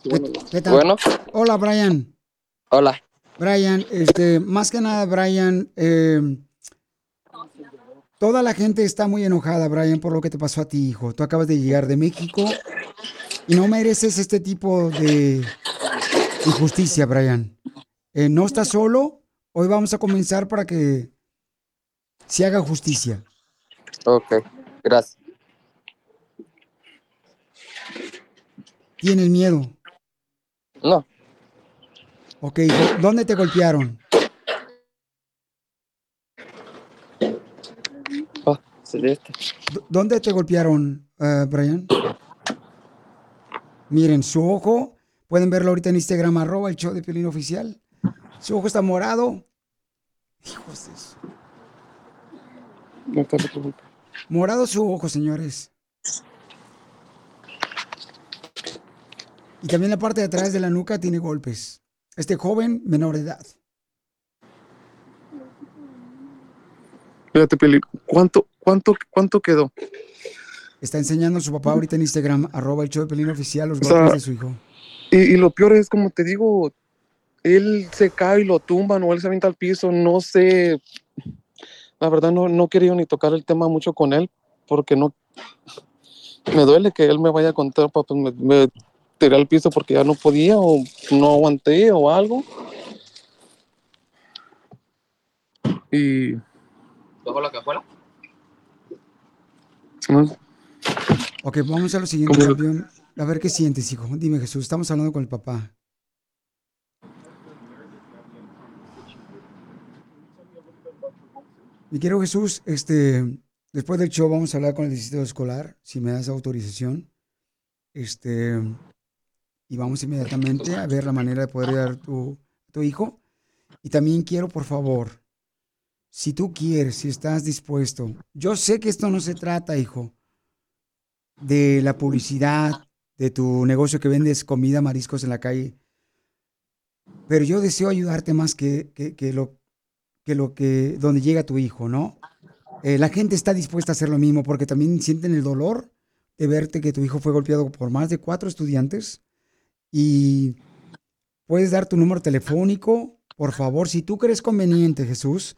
¿Qué, qué tal? Bueno. Hola, Brian. Hola. Brian, este, más que nada, Brian, eh, toda la gente está muy enojada, Brian, por lo que te pasó a ti, hijo. Tú acabas de llegar de México y no mereces este tipo de injusticia, Brian. Eh, no estás solo. Hoy vamos a comenzar para que se haga justicia. Ok, gracias. ¿Tienes miedo? No. Ok, ¿dónde te golpearon? Celeste. ¿Dónde te golpearon, eh, Brian? Miren, su ojo, pueden verlo ahorita en Instagram, arroba el show de Piolín Oficial. Su ojo está morado. Hijos de su- No te preocupes. Morado su ojo, señores. Y también la parte de atrás de la nuca tiene golpes. Este joven, menor de edad. Fíjate, Pili, ¿cuánto, cuánto, cuánto quedó? Está enseñando a su papá ahorita en Instagram, arroba el show de Piolín Oficial, los O sea, golpes de su hijo. Y, y lo peor es, como te digo, él se cae y lo tumban o él se avienta al piso, no sé. La verdad no, no quería ni tocar el tema mucho con él porque no... Me duele que él me vaya a contar, papá, pues me, me tiré al piso porque ya no podía o no aguanté o algo. Y... ¿Bajo la cajuela? Ok, vamos a lo siguiente, ¿Cómo? campeón. A ver qué sientes, hijo. Dime, Jesús, estamos hablando con el papá. Mi querido Jesús, este, después del show vamos a hablar con el distrito escolar, si me das autorización. Este, y vamos inmediatamente a ver la manera de poder ayudar a tu, a tu hijo. Y también quiero, por favor, si tú quieres, si estás dispuesto, yo sé que esto no se trata, hijo, de la publicidad, de tu negocio que vendes comida, mariscos en la calle. Pero yo deseo ayudarte más que, que, que lo que lo que donde llega tu hijo, ¿no? Eh, la gente está dispuesta a hacer lo mismo porque también sienten el dolor de verte que tu hijo fue golpeado por más de cuatro estudiantes y puedes dar tu número telefónico, por favor, si tú crees conveniente, Jesús,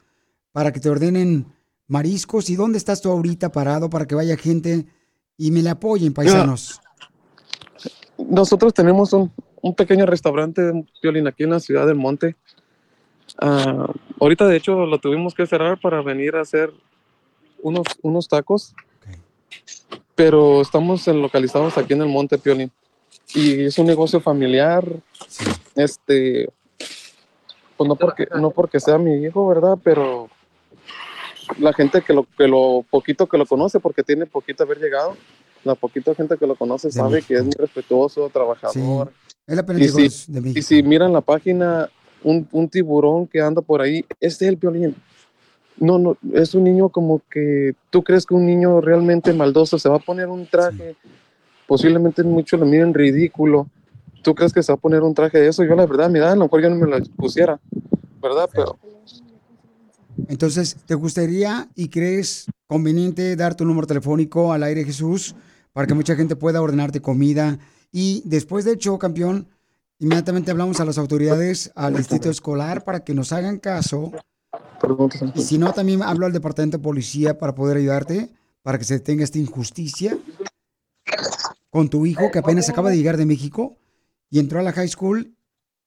para que te ordenen mariscos y dónde estás tú ahorita parado para que vaya gente y me le apoyen, paisanos. Nosotros tenemos un, un pequeño restaurante, un violín aquí en la ciudad del Monte. Ah, ahorita, de hecho, lo tuvimos que cerrar para venir a hacer unos, unos tacos. Pero estamos en- localizados aquí en el Monte Piolín. Y es un negocio familiar. Este, pues no porque, no porque sea mi hijo, ¿verdad? Pero la gente que lo, que lo poquito que lo conoce, porque tiene poquito haber llegado, La poquita gente que lo conoce sabe que es muy respetuoso, trabajador. Es la Y si, de México. y si miran la página, un, un tiburón que anda por ahí, este es el violín. No, no, es un niño como que tú crees que un niño realmente maldoso se va a poner un traje, posiblemente muchos lo miren ridículo. ¿Tú crees que se va a poner un traje de eso? Yo la verdad, mira, a lo mejor yo no me lo pusiera, ¿verdad? Pero Entonces, ¿te gustaría y crees conveniente dar tu número telefónico al aire Jesús para que mucha gente pueda ordenarte comida? Y después del show, campeón, inmediatamente hablamos a las autoridades, al distrito escolar, para que nos hagan caso. Y si no, también hablo al departamento de policía para poder ayudarte, para que se detenga esta injusticia con tu hijo que apenas acaba de llegar de México y entró a la high school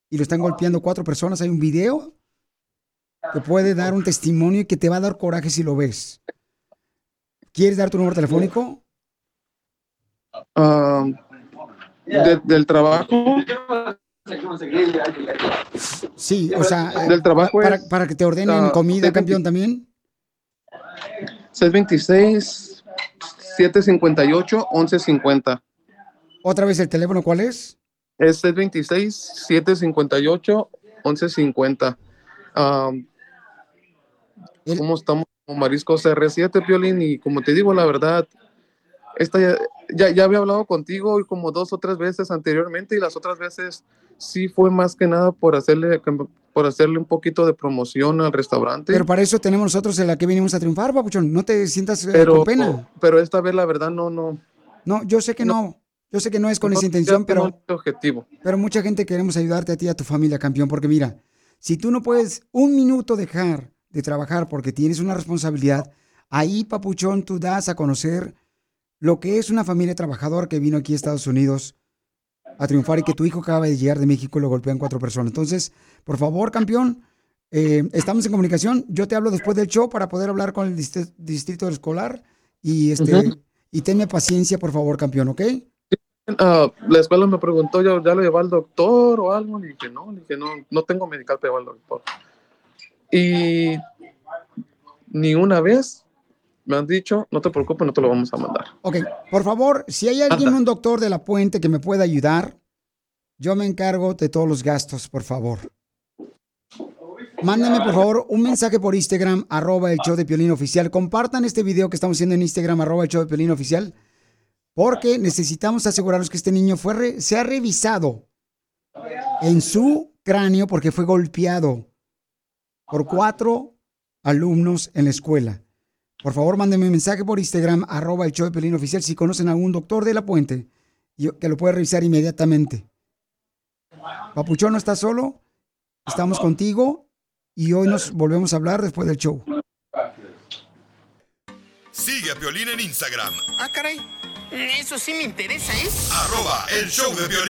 y lo están golpeando cuatro personas. Hay un video que puede dar un testimonio y que te va a dar coraje si lo ves. ¿Quieres dar tu número telefónico? ah, de- del trabajo, Sí, o sea, eh, Del trabajo para, para que te ordenen ah, comida, 620. campeón, también. 626 758 1150. Otra vez el teléfono, ¿cuál es? Es 626 758 1150. Um, ¿Cómo estamos como Mariscos R7, Piolín? Y como te digo, la verdad, esta ya, ya, ya había hablado contigo como dos o tres veces anteriormente y las otras veces sí fue más que nada por hacerle, por hacerle un poquito de promoción al restaurante. Pero para eso tenemos nosotros en la que venimos a triunfar, papuchón. No te sientas eh, pero, con pena. pero esta vez la verdad no, no. No, yo sé que no. Yo sé que no es con no esa intención, pero... objetivo. Pero mucha gente queremos ayudarte a ti y a tu familia, campeón, porque mira, si tú no puedes un minuto dejar de trabajar porque tienes una responsabilidad, ahí, papuchón, tú das a conocer lo que es una familia trabajadora que vino aquí a Estados Unidos a triunfar y que tu hijo acaba de llegar de México y lo golpean cuatro personas. Entonces, por favor, campeón, eh, estamos en comunicación. Yo te hablo después del show para poder hablar con el dist- distrito escolar y este y tenme paciencia, por favor, campeón, ¿ok? Ah, la escuela me preguntó, ¿ya, ya lo lleva al doctor o algo? Le dije, no, le dije, no, no tengo medical para llevar al doctor. Y ni una vez me han dicho, no te preocupes, no te lo vamos a mandar. Ok, por favor, si hay alguien, un doctor de la puente que me pueda ayudar, yo me encargo de todos los gastos, por favor. Mándame, por favor, un mensaje por Instagram, arroba el show de Piolín Oficial. Compartan este video que estamos haciendo en Instagram, arroba el show de Piolín Oficial, porque necesitamos asegurarnos que este niño fue re- se ha revisado en su cráneo porque fue golpeado por cuatro alumnos en la escuela. Por favor, mándenme un mensaje por Instagram, arroba el show de Pelín Oficial, si conocen a algún doctor de la puente que lo puede revisar inmediatamente. Papuchón no está solo, estamos contigo y hoy nos volvemos a hablar después del show. Sigue a Piolín en Instagram, Ah, caray. Eso sí me interesa, ¿eh? arroba el show de Piolín.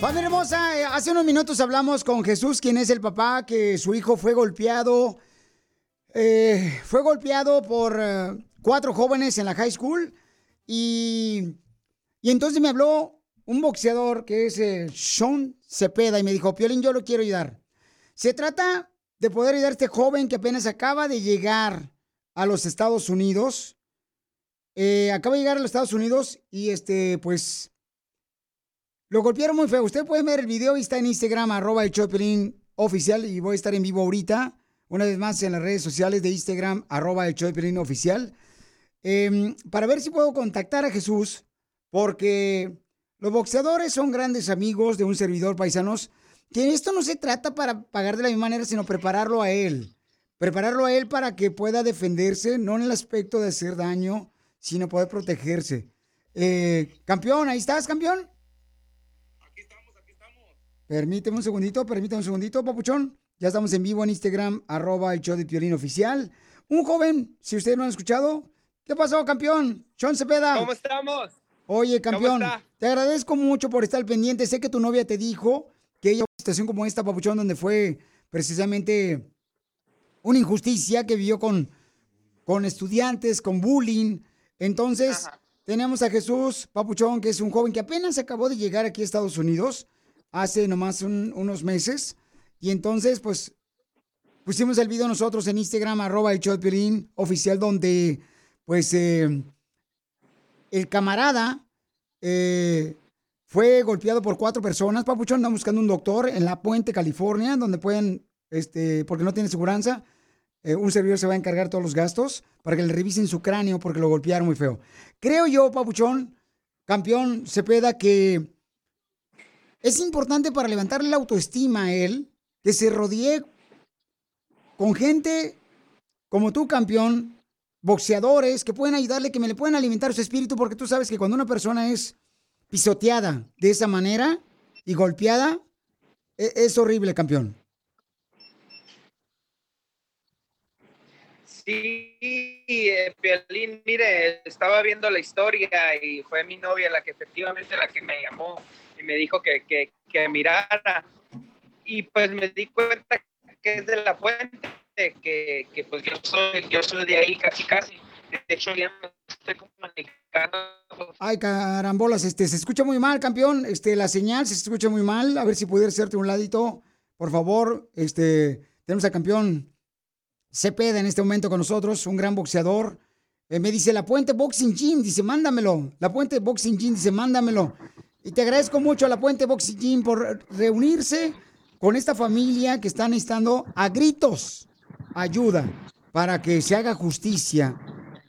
Familia hermosa, eh, hace unos minutos hablamos con Jesús, quien es el papá, que su hijo fue golpeado. eh, fue golpeado por eh, cuatro jóvenes en la high school. Y, y entonces me habló un boxeador que es eh, Sean Cepeda y me dijo, Piolín, yo lo quiero ayudar. Se trata de poder ayudar a este joven que apenas acaba de llegar a los Estados Unidos eh, acaba de llegar a los Estados Unidos y este, pues, lo golpearon muy feo. Usted puede ver el video y está en Instagram, arroba el Choplin oficial y voy a estar en vivo ahorita, una vez más en las redes sociales de Instagram, arroba el Choplin oficial, em, para ver si puedo contactar a Jesús, porque los boxeadores son grandes amigos de un servidor paisanos, que esto no se trata para pagar de la misma manera, sino prepararlo a él. Prepararlo a él para que pueda defenderse, no en el aspecto de hacer daño, sino poder protegerse. Eh, campeón, ahí estás, campeón. Permíteme un segundito, permíteme un segundito, papuchón. Ya estamos en vivo en Instagram, arroba el show de Piolín Oficial. Un joven, si ustedes no han escuchado, ¿qué pasó, campeón? Sean Cepeda. ¿Cómo estamos? Oye, campeón, está? Te agradezco mucho por estar pendiente. Sé que tu novia te dijo que ella una situación como esta, papuchón, donde fue precisamente una injusticia que vivió con, con estudiantes, con bullying. Entonces, tenemos a Jesús Papuchón, que es un joven que apenas acabó de llegar aquí a Estados Unidos, hace nomás un- unos meses. Y entonces, pues, pusimos el video nosotros en Instagram, arroba el oficial, donde, pues, eh, el camarada eh, fue golpeado por cuatro personas. Papuchón anda buscando un doctor en La Puente, California, donde pueden, este, porque no tiene seguranza, eh, un servidor se va a encargar todos los gastos para que le revisen su cráneo porque lo golpearon muy feo. Creo yo, Papuchón, campeón Cepeda, que es importante para levantarle la autoestima a él que se rodee con gente como tú, campeón, boxeadores que pueden ayudarle, que me le pueden alimentar su espíritu, porque tú sabes que cuando una persona es pisoteada de esa manera y golpeada, e- es horrible, campeón. Sí, eh, Piolín, mire, estaba viendo la historia y fue mi novia la que efectivamente la que me llamó y me dijo que, que, que mirara. Y pues me di cuenta que es de la fuente, que, que pues yo soy, yo soy de ahí casi casi. De hecho, ya me estoy comunicando. Ay, carambolas, este, se escucha muy mal, campeón. Este, la señal se escucha muy mal. A ver si pudiera hacerte un ladito. Por favor, este, tenemos al campeón Cepeda en este momento con nosotros, un gran boxeador. Eh, me dice La Puente Boxing Gym, dice, mándamelo. La Puente Boxing Gym, dice, mándamelo. Y te agradezco mucho a La Puente Boxing Gym por reunirse con esta familia que está necesitando a gritos ayuda para que se haga justicia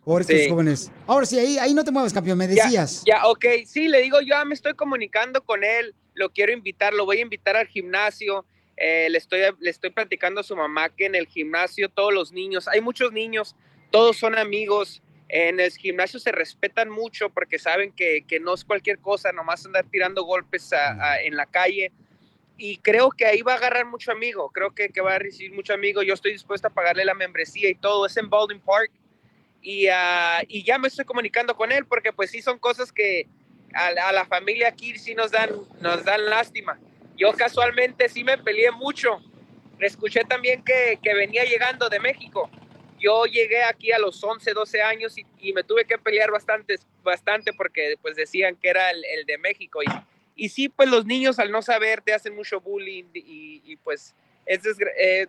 por estos Sí. jóvenes. Ahora sí, ahí, ahí no te muevas, campeón, me decías. Ya, ok, sí, le digo, yo me estoy comunicando con él, lo quiero invitar, lo voy a invitar al gimnasio, eh, le, estoy, le estoy platicando a su mamá que en el gimnasio todos los niños, hay muchos niños, todos son amigos, en el gimnasio se respetan mucho porque saben que, que no es cualquier cosa, nomás andar tirando golpes a- a- en la calle. Y creo que ahí va a agarrar mucho amigo, creo que, que va a recibir mucho amigo. Yo estoy dispuesto a pagarle la membresía y todo, es en Baldwin Park y, ah, y ya me estoy comunicando con él porque pues sí son cosas que a, a la familia aquí sí nos dan, nos dan lástima. Yo casualmente sí me peleé mucho. Escuché también que, que venía llegando de México. Yo llegué aquí a los 11, 12 años y, y me tuve que pelear bastante, bastante porque pues decían que era el, el de México. Y, y sí, pues los niños al no saber te hacen mucho bullying y, y, pues es desgra- eh,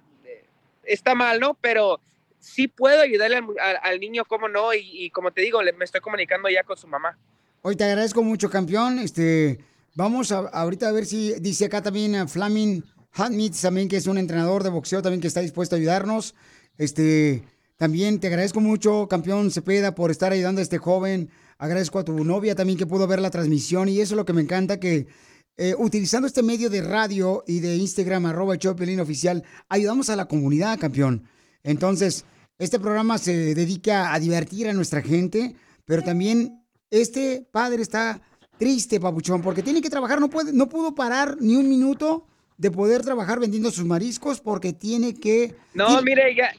está mal, ¿no? Pero sí puedo ayudarle al, al- al niño, cómo no, y, y como te digo, le- me estoy comunicando ya con su mamá. Hoy te agradezco mucho, campeón. Este, vamos a, ahorita a ver si dice acá también a Flaming Hatmeets también que es un entrenador de boxeo también que está dispuesto a ayudarnos. Este, también te agradezco mucho, campeón Cepeda, por estar ayudando a este joven. Agradezco a tu novia también que pudo ver la transmisión y eso es lo que me encanta que eh, utilizando este medio de radio y de Instagram arroba Piolín oficial ayudamos a la comunidad, campeón. Entonces, este programa se dedica a divertir a nuestra gente, pero también este padre está triste, papuchón, porque tiene que trabajar, no, puede, no pudo parar ni un minuto de poder trabajar vendiendo sus mariscos porque tiene que... No, mire, ya,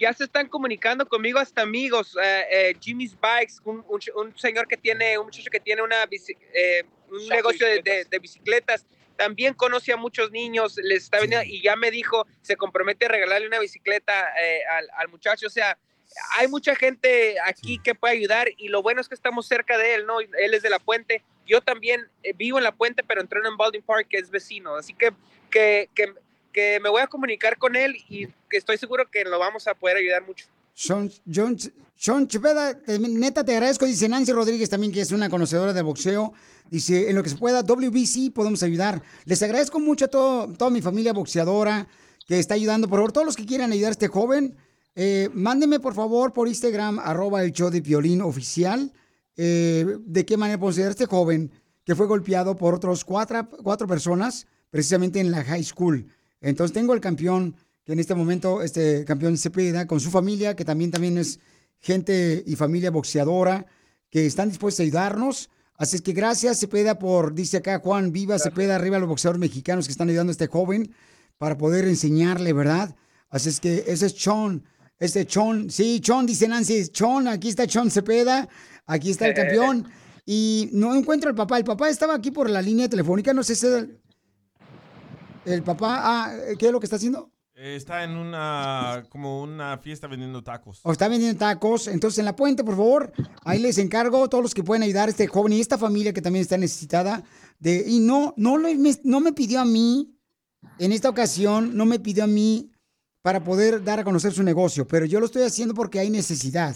ya se están comunicando conmigo hasta amigos. eh, eh, Jimmy's Bikes, un, un un señor que tiene, un muchacho que tiene una bici- eh, un negocio de, de- de bicicletas. También conoce a muchos niños, les está vendiendo, y ya me dijo, se compromete a regalarle una bicicleta eh, al, al muchacho. O sea, hay mucha gente aquí que puede ayudar y lo bueno es que estamos cerca de él, ¿no? Él es de La Puente. Yo también eh, vivo en La Puente, pero entreno en Baldwin Park, que es vecino. Así que, que, que, que me voy a comunicar con él y que estoy seguro que lo vamos a poder ayudar mucho. Sean, John, Sean Cepeda, te- neta te agradezco. Dice Nancy Rodríguez también, que es una conocedora de boxeo. Dice, en lo que se pueda, WBC podemos ayudar. Les agradezco mucho a todo, toda mi familia boxeadora que está ayudando. Por favor, todos los que quieran ayudar a este joven, eh, mándenme por favor por Instagram, arroba el show de violín oficial, eh, de qué manera a este joven que fue golpeado por otros cuatro, cuatro personas, precisamente en la high school. Entonces tengo el campeón, que en este momento, este campeón Cepeda, con su familia, que también, también es gente y familia boxeadora, que están dispuestos a ayudarnos. Así es que gracias, Cepeda, por, dice acá Juan, viva Cepeda, arriba los boxeadores mexicanos que están ayudando a este joven para poder enseñarle, ¿verdad? Así es que ese es Chon, este Chon, sí, Chon, dice Nancy, Chon, aquí está Chon Cepeda, aquí está el campeón. Y no encuentro al papá, el papá estaba aquí por la línea telefónica, no sé si el, papá, ah, ¿qué es lo que está haciendo? Eh, Está en una, como una fiesta vendiendo tacos. O está vendiendo tacos. Entonces, en la puente, por favor, ahí les encargo todos los que pueden ayudar a este joven y esta familia que también está necesitada. De, y no, no, le- me, no me pidió a mí, en esta ocasión, no me pidió a mí para poder dar a conocer su negocio, pero yo lo estoy haciendo porque hay necesidad.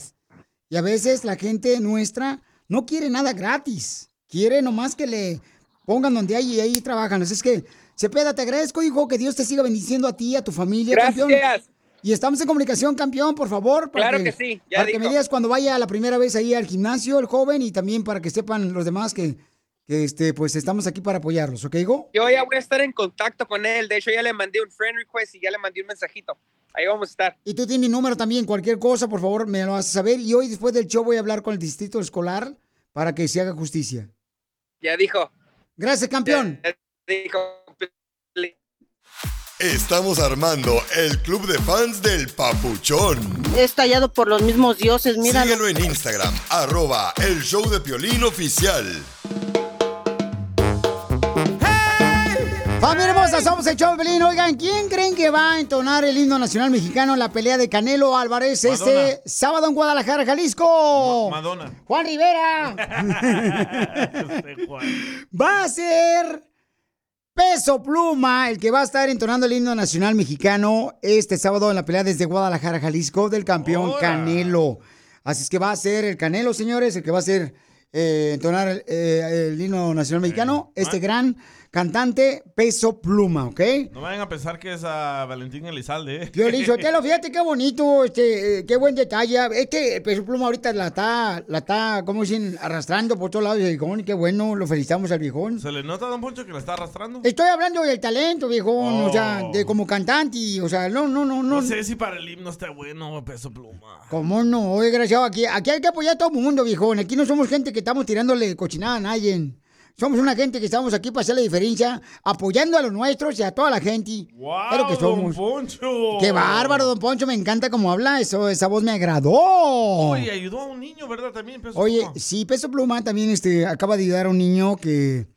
Y a veces la gente nuestra no quiere nada gratis. Quiere nomás que le pongan donde hay y ahí trabajan. Así es que, Cepeda, te agradezco, hijo, que Dios te siga bendiciendo a ti, a tu familia, campeón. Gracias. Y estamos en comunicación, campeón, por favor. para Claro que sí, ya para que me digas cuando vaya la primera vez ahí al gimnasio, el joven, y también para que sepan los demás que, que este, pues estamos aquí para apoyarlos, ¿ok, hijo? Yo ya voy a estar en contacto con él. De hecho, ya le mandé un friend request y ya le mandé un mensajito. Ahí vamos a estar. Y tú tienes mi número también, cualquier cosa, por favor, me lo haces saber. Y hoy, después del show, voy a hablar con el distrito escolar para que se haga justicia. Ya dijo. Gracias, campeón. Ya dijo. Estamos armando el club de fans del Papuchón. Es tallado por los mismos dioses, mira. Síguelo en Instagram, arroba el show de Piolín oficial. Familia hermosa, somos el show de Pelín. Oigan, ¿quién creen que va a entonar el himno nacional mexicano en la pelea de Canelo Álvarez Madonna. este sábado en Guadalajara, Jalisco? Madonna. Juan Rivera. va a ser Peso Pluma el que va a estar entonando el himno nacional mexicano este sábado en la pelea desde Guadalajara, Jalisco, del campeón. Canelo. Así es que va a ser el Canelo, señores, el que va a ser eh, entonar eh, el himno nacional mexicano, este gran cantante Peso Pluma, ¿ok? No vayan a pensar que es a Valentín Elizalde, ¿eh? Piolín Sotelo, fíjate qué bonito, este, eh, qué buen detalle. Es que Peso Pluma ahorita la está, la está, ¿cómo dicen? Arrastrando por todos lados el viejón. Qué bueno, lo felicitamos al viejón. ¿Se le nota, don Poncho, que la está arrastrando? Estoy hablando del talento, viejón, o sea, Oh. de como cantante, o sea, no, no, no, no. No sé si para el himno está bueno, peso pluma. ¿Cómo no? Desgraciado, aquí, aquí hay que apoyar a todo el mundo, viejón. Aquí no somos gente que estamos tirándole cochinada a nadie. Somos una gente que estamos aquí para hacer la diferencia, apoyando a los nuestros y a toda la gente. ¡Wow, que don. Poncho! Qué bárbaro, don Poncho, me encanta cómo habla, eso, esa voz me agradó. Oye, ayudó a un niño, ¿verdad? También, peso Oye, pluma. sí, Peso Pluma también este, acaba de ayudar a un niño que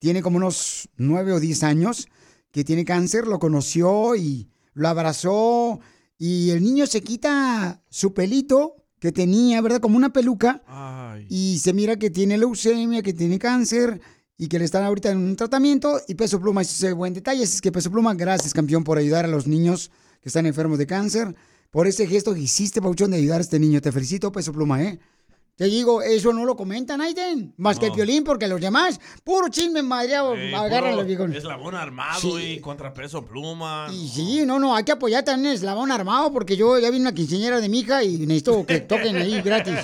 tiene como unos nueve o diez años, que tiene cáncer, lo conoció y lo abrazó, y el niño se quita su pelito que tenía, ¿verdad? Como una peluca, y se mira que tiene leucemia, que tiene cáncer, y que le están ahorita en un tratamiento, y Peso Pluma ese buen detalle, así es que Peso Pluma, gracias campeón por ayudar a los niños que están enfermos de cáncer, por ese gesto que hiciste, Pauchón, de ayudar a este niño, te felicito, Peso Pluma, ¿eh? Te digo, eso no lo comentan, Aiden. Más que el violín, porque los demás, puro chisme madreado, agarran los viejos. Eslabón armado Sí. y contrapeso pluma. Y sí, no, no, hay que apoyar también el eslabón armado, porque yo ya vi una quinceañera de mi hija y necesito que toquen ahí gratis.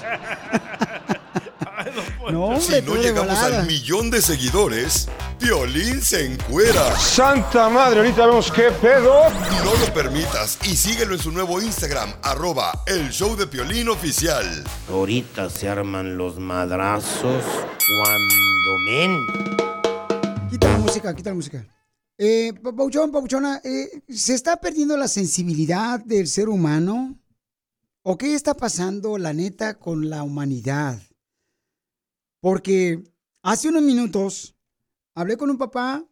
No, hombre, Si no llegamos al millón de seguidores, Piolín se encuera. Santa madre, ahorita vemos qué pedo. No lo permitas y síguelo en su nuevo Instagram, arroba el show de Piolín oficial. Ahorita se arman los madrazos cuando men. Quita la música, quita la música. Eh, Pa- Pauchón, Pauchona, eh, ¿se está perdiendo la sensibilidad del ser humano? ¿O qué está pasando, la neta, con la humanidad? Porque hace unos minutos hablé con un papá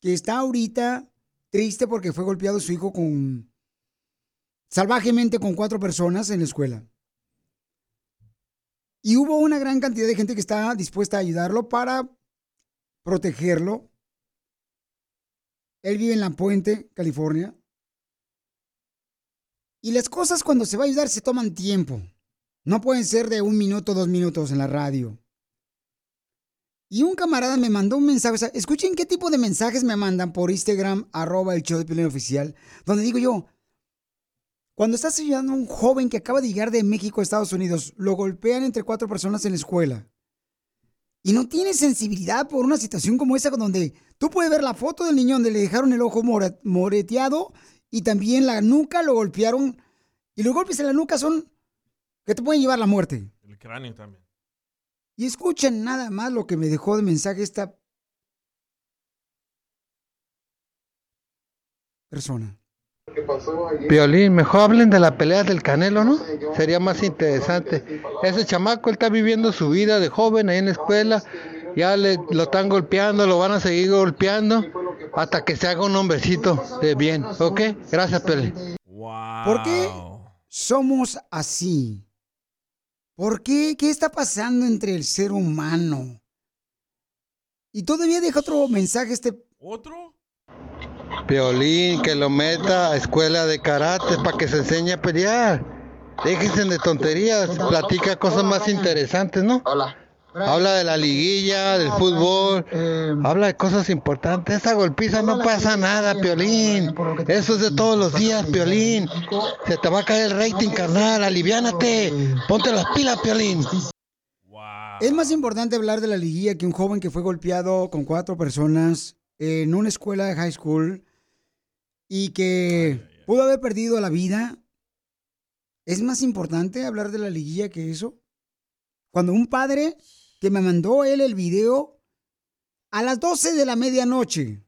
que está ahorita triste porque fue golpeado su hijo con salvajemente con cuatro personas en la escuela. Y hubo una gran cantidad de gente que está dispuesta a ayudarlo para protegerlo. Él vive en La Puente, California. Y las cosas cuando se va a ayudar se toman tiempo. No pueden ser de un minuto, dos minutos en la radio. Y un camarada me mandó un mensaje. o sea, escuchen qué tipo de mensajes me mandan por Instagram, arroba el show de Piolín Oficial, donde digo yo, cuando estás ayudando a un joven que acaba de llegar de México a Estados Unidos, lo golpean entre cuatro personas en la escuela. Y no tiene sensibilidad por una situación como esa, donde tú puedes ver la foto del niño donde le dejaron el ojo more- moreteado y también la nuca lo golpearon. Y los golpes en la nuca son que te pueden llevar la muerte. El cráneo también. Y escuchen nada más lo que me dejó de mensaje esta persona. Violín, mejor hablen de la pelea del Canelo, ¿no? Sería más interesante. Ese chamaco, él está viviendo su vida de joven ahí en la escuela. Ya le, lo están golpeando, lo van a seguir golpeando hasta que se haga un hombrecito de bien, ¿ok? Gracias, Pele. ¿Por qué somos así? ¿Por qué? ¿Qué está pasando entre el ser humano? Y todavía deja otro mensaje este... ¿Otro? Violín, que lo meta a escuela de karate para que se enseñe a pelear. Déjense de tonterías, platica cosas más interesantes, ¿no? Hola. Habla de la liguilla, del fútbol, habla de cosas importantes. Esa golpiza no pasa nada, Piolín. Eso es de todos los días, Piolín. Se te va a caer el rating, carnal. Aliviánate. Ponte las pilas, Piolín. Es más importante hablar de la liguilla que un joven que fue golpeado con cuatro personas en una escuela de high school y que pudo haber perdido la vida. ¿Es más importante hablar de la liguilla que eso? Cuando un padre que me mandó él el video a las 12 de la medianoche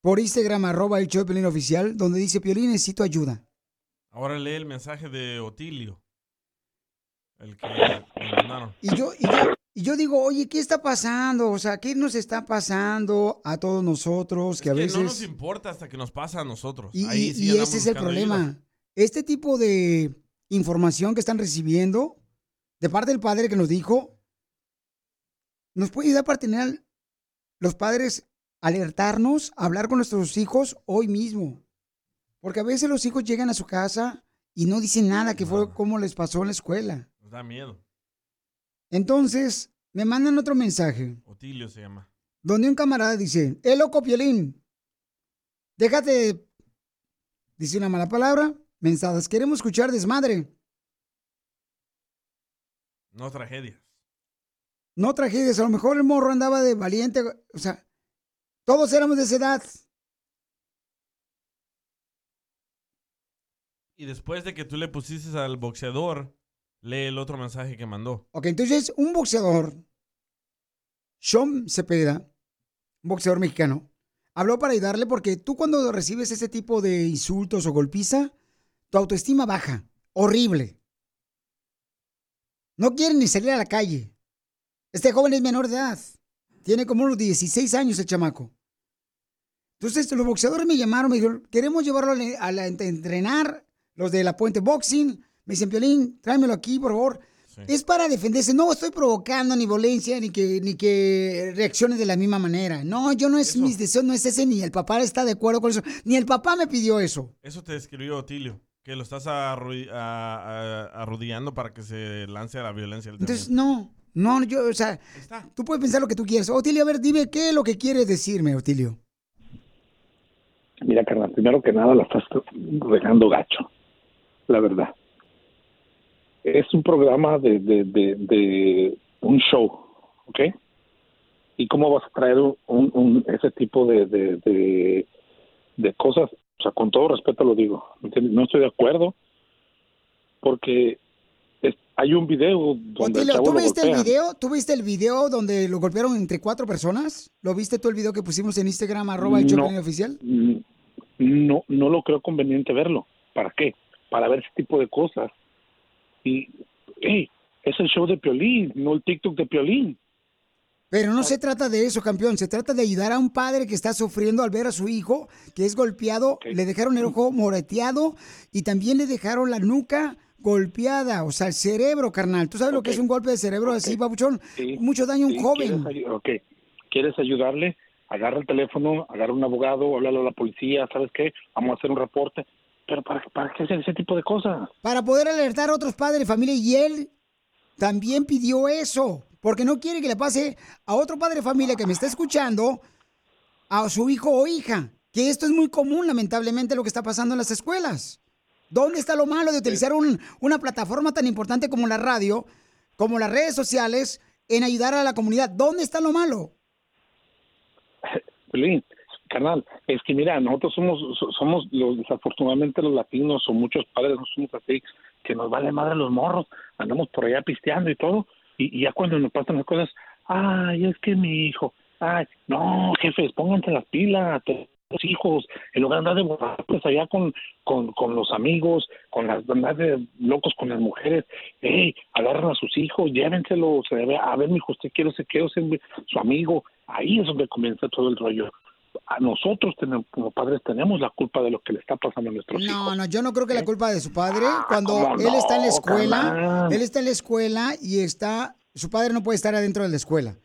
por Instagram, arroba el show de Piolín oficial, donde dice, Piolín, necesito ayuda. Ahora lee el mensaje de Otilio. El que me mandaron. Y yo, y yo, y yo digo, oye, ¿qué está pasando? O sea, ¿qué nos está pasando a todos nosotros? Que a Que veces... no nos importa hasta que nos pasa a nosotros. Y, Ahí y- sí y andamos ese es el problema. ayuda. Este tipo de información que están recibiendo de parte del padre que nos dijo, nos puede ayudar para tener los padres alertarnos, hablar con nuestros hijos hoy mismo. Porque a veces los hijos llegan a su casa y no dicen nada que fue como les pasó en la escuela. Nos da miedo. Entonces, me mandan otro mensaje Otilio se llama. donde un camarada dice, ¡Eh, loco, Piolín! Déjate, dice una mala palabra, mensajes, queremos escuchar desmadre, No tragedia. No tragedias, a lo mejor el morro andaba de valiente, o sea, todos éramos de esa edad. Y después de que tú le pusiste al boxeador, lee el otro mensaje que mandó. Ok, entonces un boxeador, Sean Cepeda, un boxeador mexicano, habló para ayudarle porque tú cuando recibes ese tipo de insultos o golpiza, tu autoestima baja, horrible. No quieren ni salir a la calle. Este joven es menor de edad. Tiene como unos 16 años el chamaco. Entonces los boxeadores me llamaron, me dijeron, queremos llevarlo a, la- a la- a entrenar, los de la Puente Boxing. Me dicen, Piolín, tráemelo aquí, por favor. Es para defenderse. No estoy provocando ni violencia ni que, ni que reaccione de la misma manera. No, yo no es mis deseos, no es ese, ni el papá está de acuerdo con eso. Ni el papá me pidió eso. Eso te escribió Otilio. Que lo estás arru- a- a- arrodillando para que se lance a la violencia. Entonces, no, no, yo, o sea, tú puedes pensar lo que tú quieres. Otilio, a ver, dime qué es lo que quieres decirme, Otilio. Mira, carnal, primero que nada la estás regando gacho, la verdad. Es un programa de, de, de, de un show, ¿ok? ¿Y cómo vas a traer un, un- ese tipo de, de, de, de cosas? O sea, con todo respeto lo digo, no estoy de acuerdo porque hay un video donde el Otilio, chavo ¿tú lo viste el video? ¿Tú viste el video donde lo golpearon entre cuatro personas? ¿Lo viste tú el video que pusimos en Instagram, arroba el No. Oficial? No no lo creo conveniente verlo. ¿Para qué? Para ver ese tipo de cosas. Y, hey, es el show de Piolín, no el TikTok de Piolín. Pero no se trata de eso, campeón. Se trata de ayudar a un padre que está sufriendo al ver a su hijo que es golpeado. Le dejaron el ojo moreteado y también le dejaron la nuca golpeada. O sea, el cerebro, carnal. ¿Tú sabes lo que es un golpe de cerebro así, babuchón? Sí, Mucho daño a un joven. ¿Quieres, ok. ¿Quieres ayudarle? Agarra el teléfono, agarra un abogado, háblale a la policía, ¿sabes qué? Vamos a hacer un reporte. Pero ¿para, para qué hacer ese tipo de cosas? Para poder alertar a otros padres de familia y él también pidió eso, porque no quiere que le pase a otro padre de familia que me está escuchando a su hijo o hija, que esto es muy común lamentablemente lo que está pasando en las escuelas. ¿Dónde está lo malo de utilizar un- una plataforma tan importante como la radio, como las redes sociales, en ayudar a la comunidad? ¿Dónde está lo malo? Pelín, carnal, es que mira, nosotros somos, so- somos los, desafortunadamente los latinos o muchos padres no somos así, que nos vale madre los morros, andamos por allá pisteando y todo, y, y ya cuando nos pasan las cosas, ay, es que mi hijo, ay, no, jefes, pónganse las pilas, te- los hijos, en lugar de andar de borrachos allá con, con, con los amigos, con las andar de locos con las mujeres, hey, agarran a sus hijos, llévenselos, a ver, a ver, mi hijo, usted quiere ser, quiero ser su amigo, ahí es donde comienza todo el rollo. A nosotros tenemos, como padres tenemos la culpa de lo que le está pasando a nuestros hijos. No, no, yo no creo que la culpa de su padre. Cuando ¿cómo él está en la no, escuela, carnal? él está en la escuela y está, su padre no puede estar adentro de la escuela.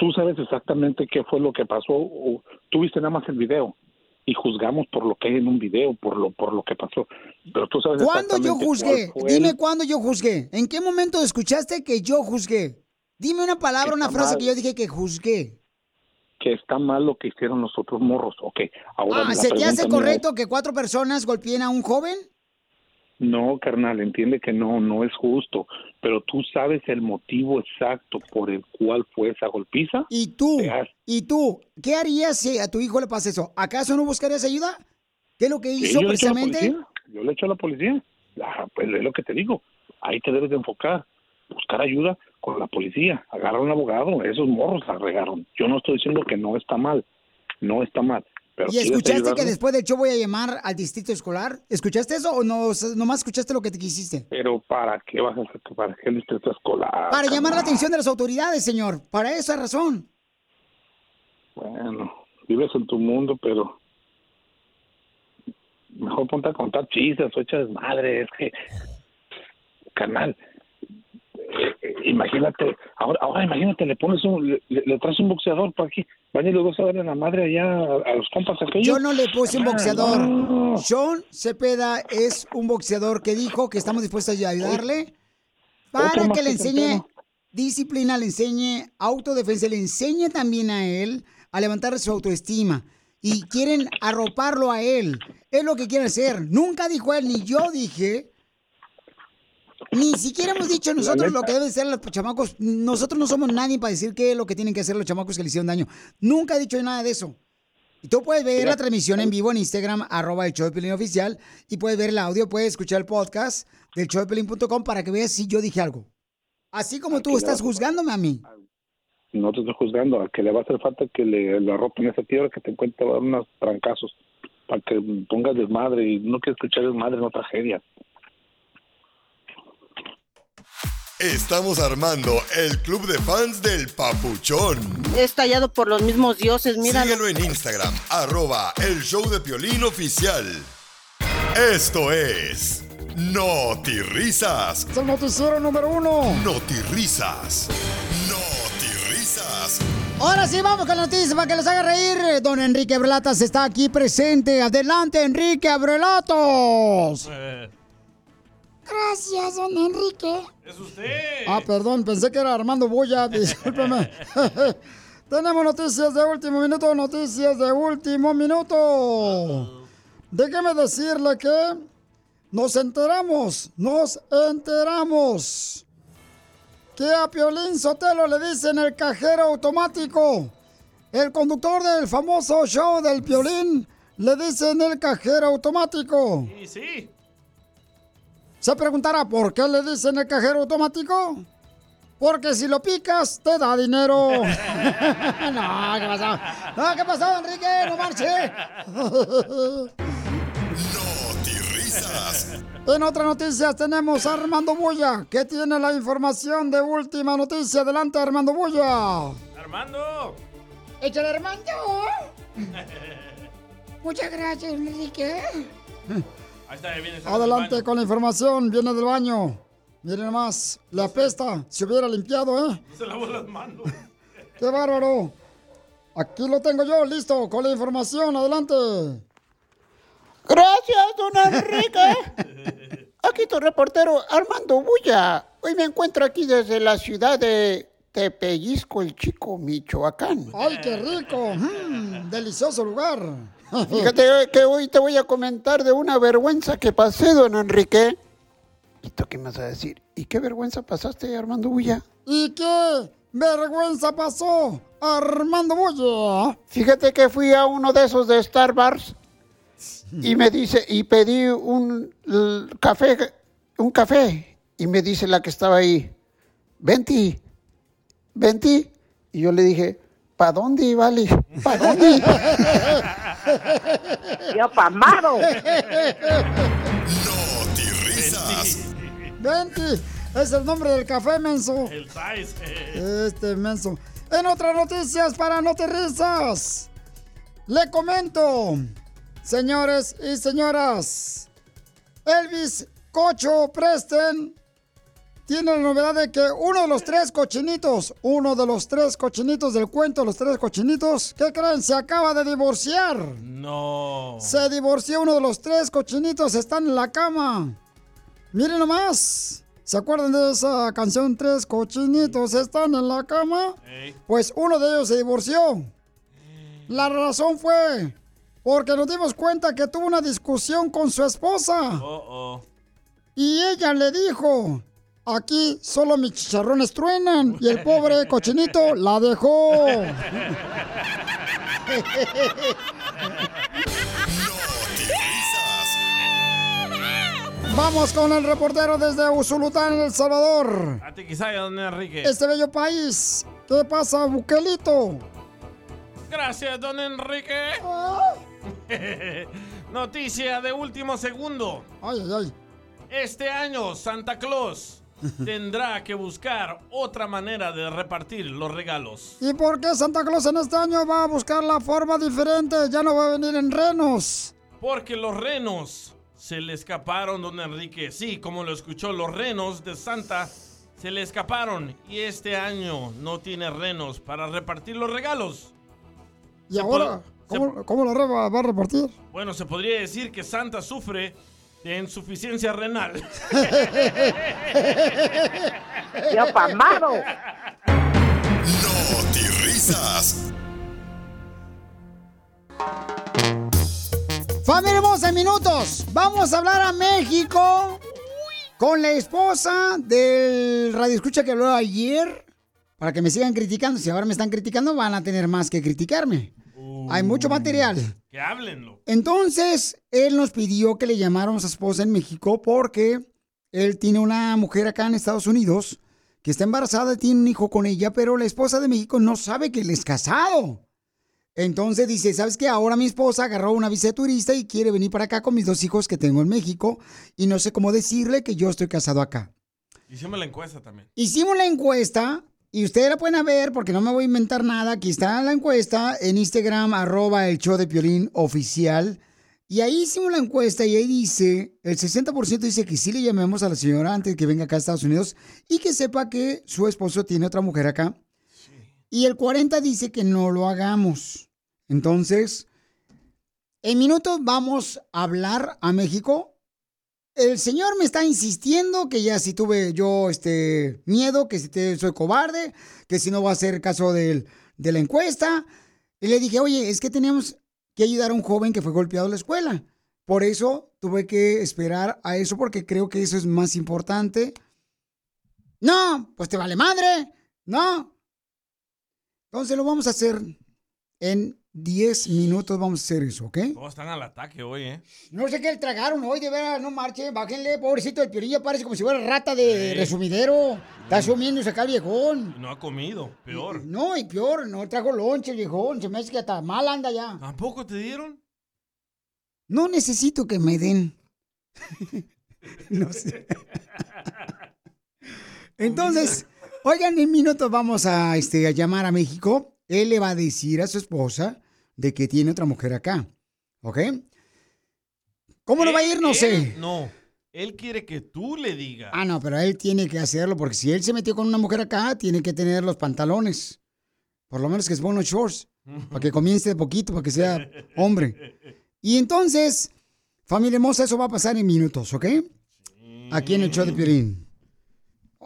Tú sabes exactamente qué fue lo que pasó, o tú viste nada más el video y juzgamos por lo que hay en un video, por lo por lo que pasó. Pero tú sabes ¿Cuándo yo juzgué? Dime el- cuándo yo juzgué. ¿En qué momento escuchaste que yo juzgué? Dime una palabra, una frase mal. que yo dije que juzgué. que está mal lo que hicieron los otros morros. Ok, ahora Ah, ¿se te hace correcto que cuatro personas golpeen a un joven? No, carnal, entiende que no, no es justo, pero tú sabes el motivo exacto por el cual fue esa golpiza. ¿Y tú? ¿Y tú? ¿Qué harías si a tu hijo le pasa eso? ¿Acaso no buscarías ayuda? ¿Qué es lo que Sí, hizo yo le a la precisamente? policía, Yo le echo a la policía. Ah, pues es lo que te digo. Ahí te debes de enfocar. Buscar ayuda con la policía. Agarra a un abogado. Esos morros la regaron. Yo no estoy diciendo que no está mal. No está mal. Pero ¿Y ¿quieres escuchaste que después del show voy a llamar al distrito escolar? ¿Escuchaste eso o no, nomás escuchaste lo que te quisiste? Pero ¿para qué vas a hacer? ¿Para qué el distrito escolar? Para llamar la atención de las autoridades, señor. Para esa razón. Bueno, vives en tu mundo, pero mejor ponte a contar chistes o echas madre. Es que, canal, imagínate, ahora, ahora imagínate, le pones un, le, le traes un boxeador para aquí, van y los dos a darle la madre allá a, a los compas aquellos. Yo no le puse un Ah, boxeador. no. Sean Cepeda es un boxeador que dijo que estamos dispuestos a ayudarle para que le enseñe disciplina, le enseñe autodefensa, le enseñe también a él a levantar su autoestima. Y quieren arroparlo a él. Es lo que quiere hacer. Nunca dijo él, ni yo dije. Ni siquiera hemos dicho nosotros lo que deben ser los chamacos. Nosotros no somos nadie para decir qué es lo que tienen que hacer los chamacos que le hicieron daño. Nunca he dicho nada de eso. Y tú puedes ver la transmisión en vivo en Instagram, arroba el show de oficial, y puedes ver el audio, puedes escuchar el podcast del showdepelín.com para que veas si yo dije algo. Así como tú Aquí estás a- juzgándome a mí. No te estoy juzgando, al que le va a hacer falta que le, le arropen esa tierra que te encuentra a unos trancazos para que pongas desmadre y no quiero escuchar desmadre, no tragedia. Estamos armando el club de fans del Papuchón. Es tallado por los mismos dioses, mira. Síguelo en Instagram, arroba el show de Piolín oficial. Esto es Risas. Es el noticiero número uno. Risas. Risas. Ahora sí, vamos con la noticia para que los haga reír. Don Enrique Abrelatas está aquí presente. Adelante, Enrique Abrelatos. Gracias, don Enrique. Es usted. Ah, perdón, pensé que era Armando Boya, discúlpeme. Tenemos noticias de último minuto, noticias de último minuto. Déjeme decirle que nos enteramos, nos enteramos que a Piolín Sotelo le dicen el cajero automático. El conductor del famoso show del Piolín le dicen el cajero automático. Sí, sí. Se preguntará por qué le dicen el cajero automático. Porque si lo picas, te da dinero. no, ¿qué pasó? No, ¿qué pasó, Enrique? No marche. Risas. en otras noticias tenemos a Armando Boya, que tiene la información de última noticia. Adelante, Armando Boya. Armando. Échale, Armando. Muchas gracias, Enrique. Ahí está, ahí viene. Adelante con la información, viene del baño. Miren nomás, la apesta, se hubiera limpiado, ¿eh? Se lavó las manos. ¡Qué bárbaro! Aquí lo tengo yo, listo, con la información, adelante. Gracias, don Enrique. Aquí tu reportero Armando Bulla. Hoy me encuentro aquí desde la ciudad de Tepellisco, el Chico, Michoacán. ¡Ay, qué rico! Mm, delicioso lugar. Fíjate que hoy te voy a comentar de una vergüenza que pasé, don Enrique. ¿Y tú qué me vas a decir? ¿Y qué vergüenza pasaste, Armando Bulla? ¿Y qué vergüenza pasó, Armando Bulla? Fíjate que fui a uno de esos de Starbucks y me dice, y pedí un café, un café, y me dice la que estaba ahí, venti, venti, y yo le dije, ¿pa dónde, vale? ¿Pa dónde? Yo pamado. risas. Venti, es el nombre del café, menso. El size. Este menso. En otras noticias para no te risas. Le comento, señores y señoras. Elvis Cocho Presten tiene la novedad de que uno de los tres cochinitos, uno de los tres cochinitos del cuento, los tres cochinitos, ¿qué creen? Se acaba de divorciar. No. Se divorció uno de los tres cochinitos, están en la cama. Miren nomás. ¿Se acuerdan de esa canción Tres cochinitos están en la cama? Pues uno de ellos se divorció. La razón fue porque nos dimos cuenta que tuvo una discusión con su esposa. Oh, oh. Y ella le dijo, aquí solo mis chicharrones truenan. Y el pobre cochinito la dejó. Vamos con el reportero desde Usulután, El Salvador. A ti quizá, don Enrique. Este bello país. ¿Qué pasa, Buquelito? Gracias, don Enrique. Noticia de último segundo. Ay, ay, ay. Este año Santa Claus tendrá que buscar otra manera de repartir los regalos. ¿Y por qué Santa Claus en este año va a buscar la forma diferente? Ya no va a venir en renos. Porque los renos se le escaparon, don Enrique. Sí, como lo escuchó, los renos de Santa se le escaparon. Y este año no tiene renos para repartir los regalos. ¿Y ahora cómo, cómo lo va a repartir? Bueno, se podría decir que Santa sufre de insuficiencia renal. Yo pamado. risas. Familia hermosa, en minutos. Vamos a hablar a México con la esposa del radio escucha que habló ayer. Para que me sigan criticando. Si ahora me están criticando, van a tener más que criticarme. Hay mucho material. Que háblenlo. Entonces, él nos pidió que le llamáramos a su esposa en México porque él tiene una mujer acá en Estados Unidos que está embarazada y tiene un hijo con ella, pero la esposa de México no sabe que él es casado. Entonces dice, ¿sabes qué? Ahora mi esposa agarró una visa de turista y quiere venir para acá con mis dos hijos que tengo en México y no sé cómo decirle que yo estoy casado acá. Hicimos la encuesta también. Hicimos la encuesta y ustedes la pueden ver porque no me voy a inventar nada. Aquí está la encuesta en Instagram, arroba el show de Piolín oficial. Y ahí hicimos la encuesta y ahí dice, el 60% dice que sí le llamemos a la señora antes de que venga acá a Estados Unidos y que sepa que su esposo tiene otra mujer acá. Y el 40% dice que no lo hagamos. Entonces, en minutos vamos a hablar a México el señor me está insistiendo que ya si tuve yo este miedo, que si te- soy cobarde, que si no va a hacer caso de la encuesta. Y le dije, oye, es que teníamos que ayudar a un joven que fue golpeado en la escuela. Por eso tuve que esperar a eso porque creo que eso es más importante. No, pues te vale madre. No. Entonces lo vamos a hacer en 10 minutos. Vamos a hacer eso, ¿ok? Todos están al ataque hoy, ¿eh? No sé qué le tragaron hoy, de veras, no marche, bájenle, pobrecito el piolín, ya parece como si fuera rata de resumidero. Está sumiendo acá el viejón. No ha comido, peor. No, y peor, no trajo lonche el viejón, se me hace que hasta mal anda ya. ¿Tampoco te dieron? No necesito que me den. no sé. Entonces, oigan, en minutos vamos a, este, a llamar a México. Él le va a decir a su esposa de que tiene otra mujer acá. ¿Ok? ¿Cómo no va a ir? No Él- sé. No. Él quiere que tú le digas. Ah, no, pero él tiene que hacerlo porque si él se metió con una mujer acá, tiene que tener los pantalones. Por lo menos que ponga unos shorts. Para que comience de poquito, para que sea hombre. Y entonces, Familia hermosa, eso va a pasar en minutos, ¿ok? Aquí en el show de Piolín.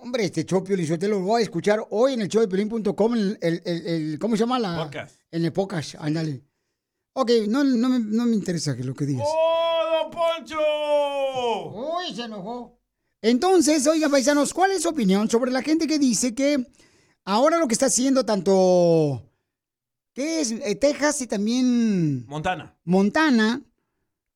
Hombre, este show Piolín, yo te lo voy a escuchar hoy en el show de Piolín.com, el, el, el, el- ¿cómo se llama? La, Podcast. En el podcast, ándale. Ok, no, no, me, no me interesa que lo que digas. ¡Oh, don Poncho! Uy, se enojó. Entonces, oigan, paisanos, ¿cuál es su opinión sobre la gente que dice que ahora lo que está haciendo tanto, ¿qué es? Eh, Texas y también Montana. Montana,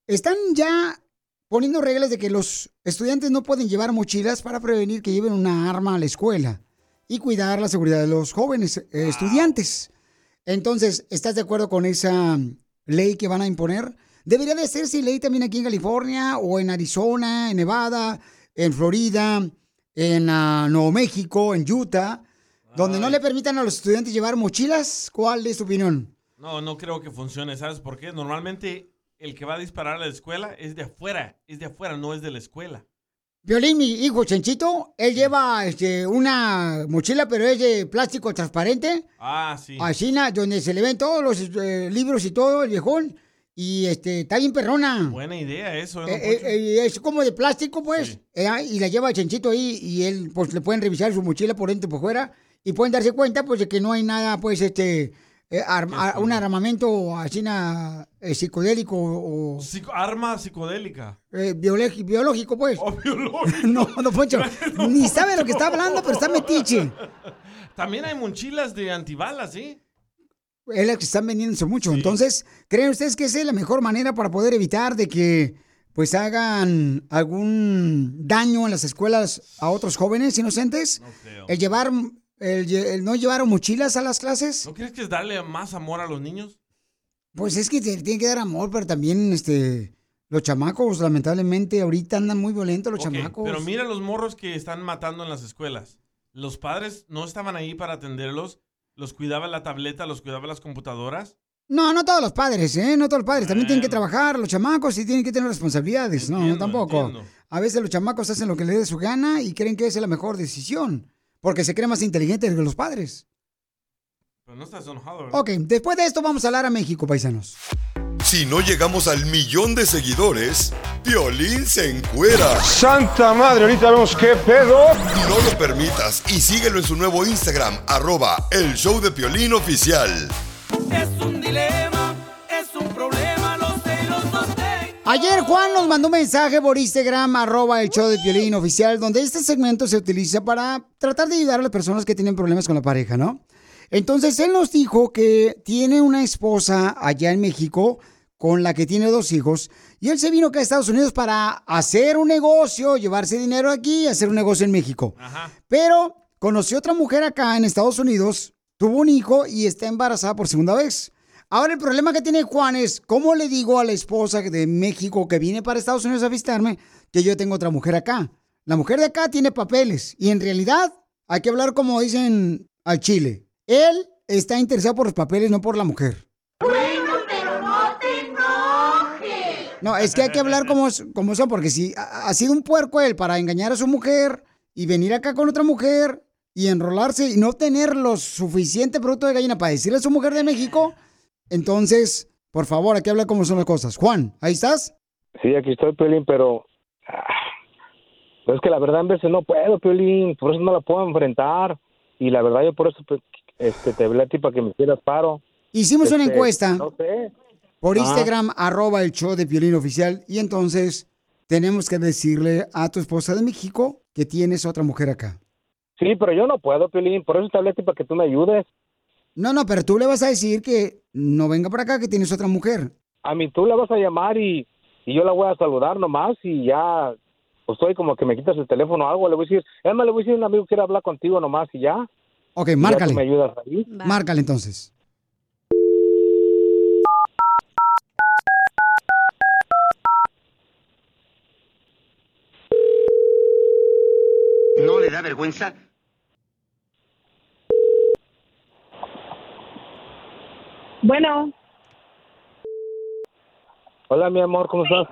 están ya poniendo reglas de que los estudiantes no pueden llevar mochilas para prevenir que lleven una arma a la escuela y cuidar la seguridad de los jóvenes eh, estudiantes. Entonces, ¿estás de acuerdo con esa ley que van a imponer? Debería de hacerse ley también aquí en California o en Arizona, en Nevada, en Florida, en ah, Nuevo México, en Utah, donde no le permitan a los estudiantes llevar mochilas. ¿Cuál es tu opinión? No, no creo que funcione. ¿Sabes por qué? Normalmente el que va a disparar a la escuela es de afuera. Es de afuera, no es de la escuela. Violín, mi hijo Chenchito, él lleva este, una mochila, pero es de plástico transparente. Ah, sí. Así, donde se le ven todos los eh, libros y todo, el viejón. Y este, está bien perrona. Buena idea eso. ¿eh, Eh, es como de plástico, pues. eh, y la lleva Chenchito ahí y él, pues, le pueden revisar su mochila por dentro y por fuera. Y pueden darse cuenta, pues, de que no hay nada, pues, este, eh, un armamento así, na, eh, psicodélico o Psico- arma psicodélica. eh, biológico, pues. Oh, biológico. no, no, Poncho, ni sabe lo que está hablando, pero está metiche. También hay mochilas de antibalas, ¿sí? Es la que están vendiéndose mucho. Entonces, ¿creen ustedes que esa es la mejor manera para poder evitar de que pues hagan algún daño en las escuelas a otros jóvenes inocentes? El llevar, el, no llevar mochilas a las clases. ¿No crees que es darle más amor a los niños? Pues es que te tienen que dar amor, pero también este los chamacos, lamentablemente, ahorita andan muy violentos los chamacos. Pero mira los morros que están matando en las escuelas. Los padres no estaban ahí para atenderlos. Los cuidaba la tableta, los cuidaba las computadoras. No, no todos los padres, ¿eh? No todos los padres. También tienen que trabajar, los chamacos, y tienen que tener responsabilidades. no, no, tampoco. entiendo. A veces los chamacos hacen lo que les dé su gana y creen que esa es la mejor decisión. Porque se creen más inteligentes que los padres. Pero no estás enojado, ¿verdad? Ok, después de esto vamos a hablar a México, paisanos. Si no llegamos al millón de seguidores, Piolín se encuera. Santa madre, ahorita vemos qué pedo. No lo permitas y síguelo en su nuevo Instagram, arroba el show de Piolín oficial. Es un Ayer Juan nos mandó un mensaje por Instagram, arroba el show de Piolín oficial, donde este segmento se utiliza para tratar de ayudar a las personas que tienen problemas con la pareja, ¿no? Entonces él nos dijo que tiene una esposa allá en México con la que tiene dos hijos y él se vino acá a Estados Unidos para hacer un negocio, llevarse dinero aquí y hacer un negocio en México. Pero conoció otra mujer acá en Estados Unidos, tuvo un hijo y está embarazada por segunda vez. Ahora el problema que tiene Juan es, ¿cómo le digo a la esposa de México que viene para Estados Unidos a visitarme que yo tengo otra mujer acá? La mujer de acá tiene papeles y en realidad hay que hablar como dicen al Chile. Él está interesado por los papeles, no por la mujer. Bueno, pero no te enojes. No, es que hay que hablar como, como son, porque si ha, ha sido un puerco él para engañar a su mujer y venir acá con otra mujer y enrolarse y no tener lo suficiente producto de gallina para decirle a su mujer de México, entonces, por favor, hay que hablar como son las cosas. Juan, ¿ahí estás? Sí, aquí estoy, Piolín, pero... ah, es que la verdad en veces no puedo, Piolín, por eso no la puedo enfrentar. Y la verdad yo por eso pues, este, te hablé a ti para que me hicieras paro. Hicimos una Este, encuesta No sé. por Ah. Instagram, arroba el show de Piolín Oficial, y entonces tenemos que decirle a tu esposa de México que tienes otra mujer acá. Sí, pero yo no puedo, Piolín, por eso te hablé a ti para que tú me ayudes. No, no, pero tú le vas a decir que no venga para acá, que tienes otra mujer. A mí tú la vas a llamar y, y yo la voy a saludar nomás y ya, pues estoy como que me quitas el teléfono o algo, le voy a decir, Emma, le voy a decir a un amigo que quiere hablar contigo nomás y ya. Ok, ya márcale. me ayudas ahí. Márcale entonces. ¿No le da vergüenza? Bueno, Hola, mi amor, ¿cómo estás?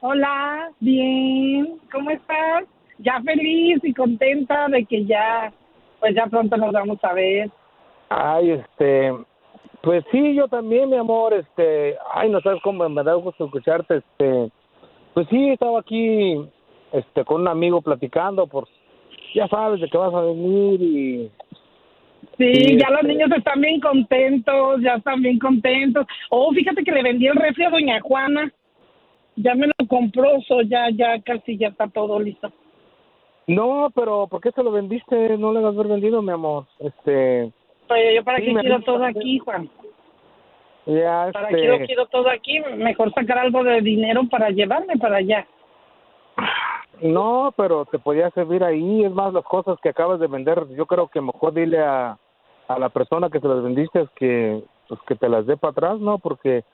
hola, bien, ¿cómo estás? Ya feliz y contenta de que ya, pues ya pronto nos vamos a ver. Ay, este, Pues sí, yo también, mi amor, este, ay, no sabes cómo me da gusto escucharte, este, pues sí, estaba aquí, este, con un amigo platicando, por, ya sabes de que vas a venir y... Sí, ya los este, niños están bien contentos, ya están bien contentos. Oh, fíjate que le vendí el refri a doña Juana. Ya me lo compró, so ya, ya casi ya está todo listo. No, pero ¿por qué se lo vendiste? No le vas a haber vendido, mi amor, este... Pues yo para Sí, qué quiero todo aquí, Juan. Ya, Para este... qué lo quiero todo aquí, mejor sacar algo de dinero para llevarme para allá. No, pero te podía servir ahí. Es más, las cosas que acabas de vender, yo creo que mejor dile a, a la persona que se las vendiste que, pues, que te las dé para atrás, ¿no? Porque,